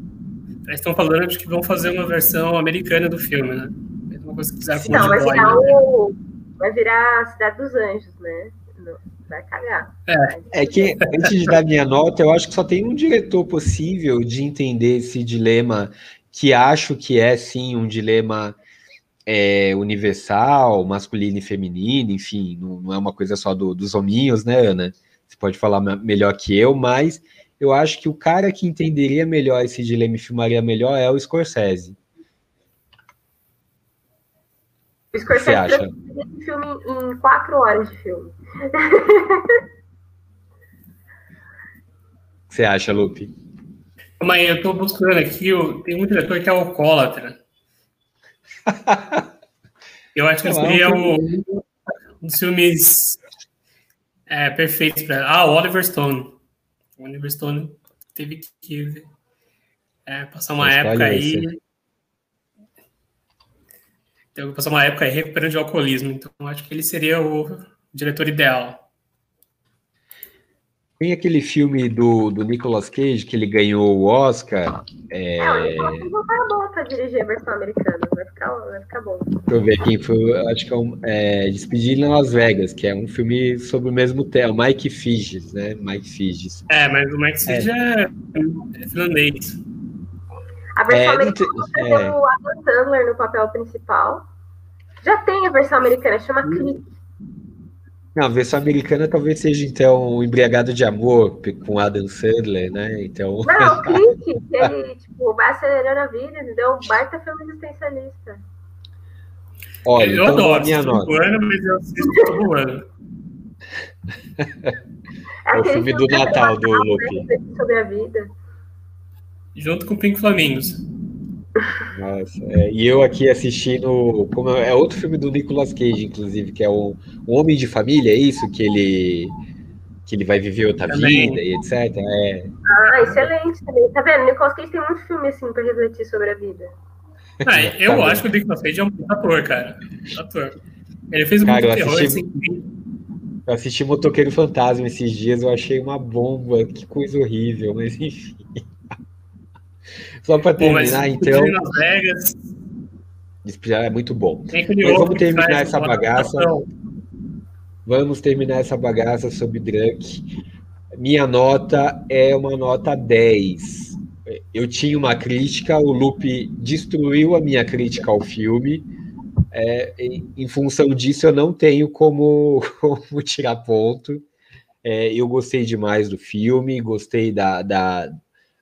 Eles estão falando de que vão fazer uma versão americana do filme, né? coisa que quiser Não, vai virar, o... vai virar a Cidade dos Anjos, né? Vai cagar. É, é que, antes de dar minha nota, eu acho que só tem um diretor possível de entender esse dilema, que acho que é, sim, um dilema é, universal, masculino e feminino, enfim, não, não é uma coisa só do, dos hominhos, né, Ana? Você pode falar melhor que eu, mas eu acho que o cara que entenderia melhor esse dilema e filmaria melhor é o Scorsese. O Scorsese acha? esse filme em quatro horas de filme. O *laughs* que você acha, Lupe? Mas eu tô buscando aqui, tem um diretor que é alcoólatra. *laughs* Eu acho que seria um, um dos filmes é, perfeitos para. Ah, o Oliver Stone. O Oliver Stone teve que é, passar uma época aí. Eu passou uma época aí recuperando de alcoolismo, então acho que ele seria o diretor ideal. Tem aquele filme do, do Nicolas Cage que ele ganhou o Oscar. É... Não, ele vai bom para dirigir a versão americana, vai ficar, vai ficar bom. Deixa eu ver quem foi, acho que é, um, é Despedir em Las Vegas, que é um filme sobre o mesmo tema, Mike Figes, né? Mike Figes. É, mas o Mike Figes é, é, é finlandês. A versão é, americana tem é. o Adam Sandler no papel principal. Já tem a versão americana, chama hum. Não, a versão americana talvez seja, então, o Embriagado de Amor, com Adam Sandler, né? Então... Não, o *laughs* Clique, que ele, tipo, vai acelerando a vida, entendeu? Um baita filme existencialista. Olha, eu então, adoro, minha nota. ano, mas eu assisto todo *laughs* ano. É o filme do Natal, do Luke. Sobre a vida. Junto com Pink Flamingos. Nossa, é, e eu aqui assistindo. Como é, é outro filme do Nicolas Cage, inclusive, que é o, o Homem de Família, é isso? Que ele, que ele vai viver outra Também. vida e etc. É, Ah, excelente também. Tá vendo? Nicolas Cage tem muito filme assim pra refletir sobre a vida. Ah, eu Tá acho que o Nicolas Cage é um ator, cara. Ator. Ele fez Cara, muito terror, assisti- assim. eu assisti Motoqueiro Fantasma esses dias, eu achei uma bomba, que coisa horrível, mas enfim. Só para Pô, terminar, Fugindo então, Las Vegas, é muito bom. aquele Mas vamos terminar essa bagaça. Vamos terminar essa bagaça sobre Drunk. Minha nota é uma nota 10. Eu tinha uma crítica, o Lupe destruiu a minha crítica ao filme. É, em, em função disso, eu não tenho como, *laughs* como tirar ponto. É, eu gostei demais do filme, gostei da, da,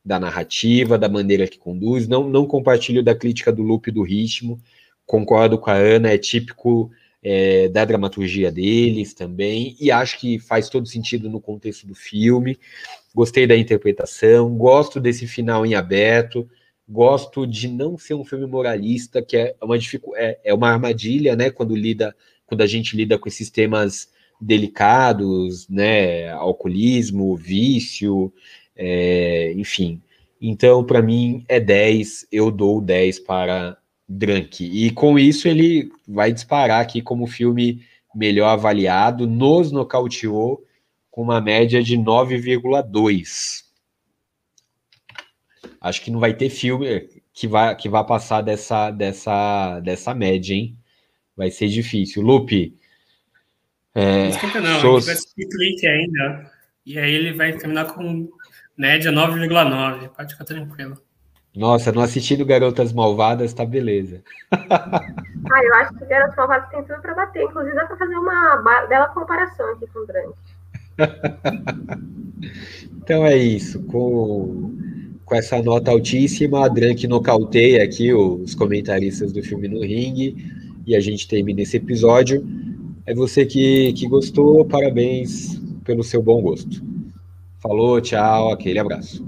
da narrativa, da maneira que conduz. Não, não compartilho da crítica do Lupe do ritmo. Concordo com a Ana, é típico é, da dramaturgia deles também, e acho que faz todo sentido no contexto do filme. Gostei da interpretação, gosto desse final em aberto, gosto de não ser um filme moralista, que é uma, é, é uma armadilha, né? Quando lida, quando a gente lida com esses temas delicados, né? Alcoolismo, vício, é, enfim. Então, para mim, é 10, eu dou 10 para Drunk. E com isso ele vai disparar aqui como filme melhor avaliado, nos nocauteou com uma média de 9,2. Acho que não vai ter filme que vai, que vai passar dessa, dessa, dessa média, hein? Vai ser difícil. Lupe, é, Desculpa, não, shows- gente vai ainda. E aí ele vai terminar com média 9,9. Pode ficar tranquilo. nossa, não assistindo Garotas Malvadas, tá beleza. *laughs* Ah, eu acho que Garoto Malvado tem tudo pra bater. Inclusive, dá pra fazer uma bela comparação aqui com o Drunk. *laughs* Então é isso. Com, com essa nota altíssima, a Drunk nocauteia aqui os comentaristas do filme no ringue e a gente termina esse episódio. É você que, que gostou, parabéns pelo seu bom gosto. Falou, tchau, aquele abraço.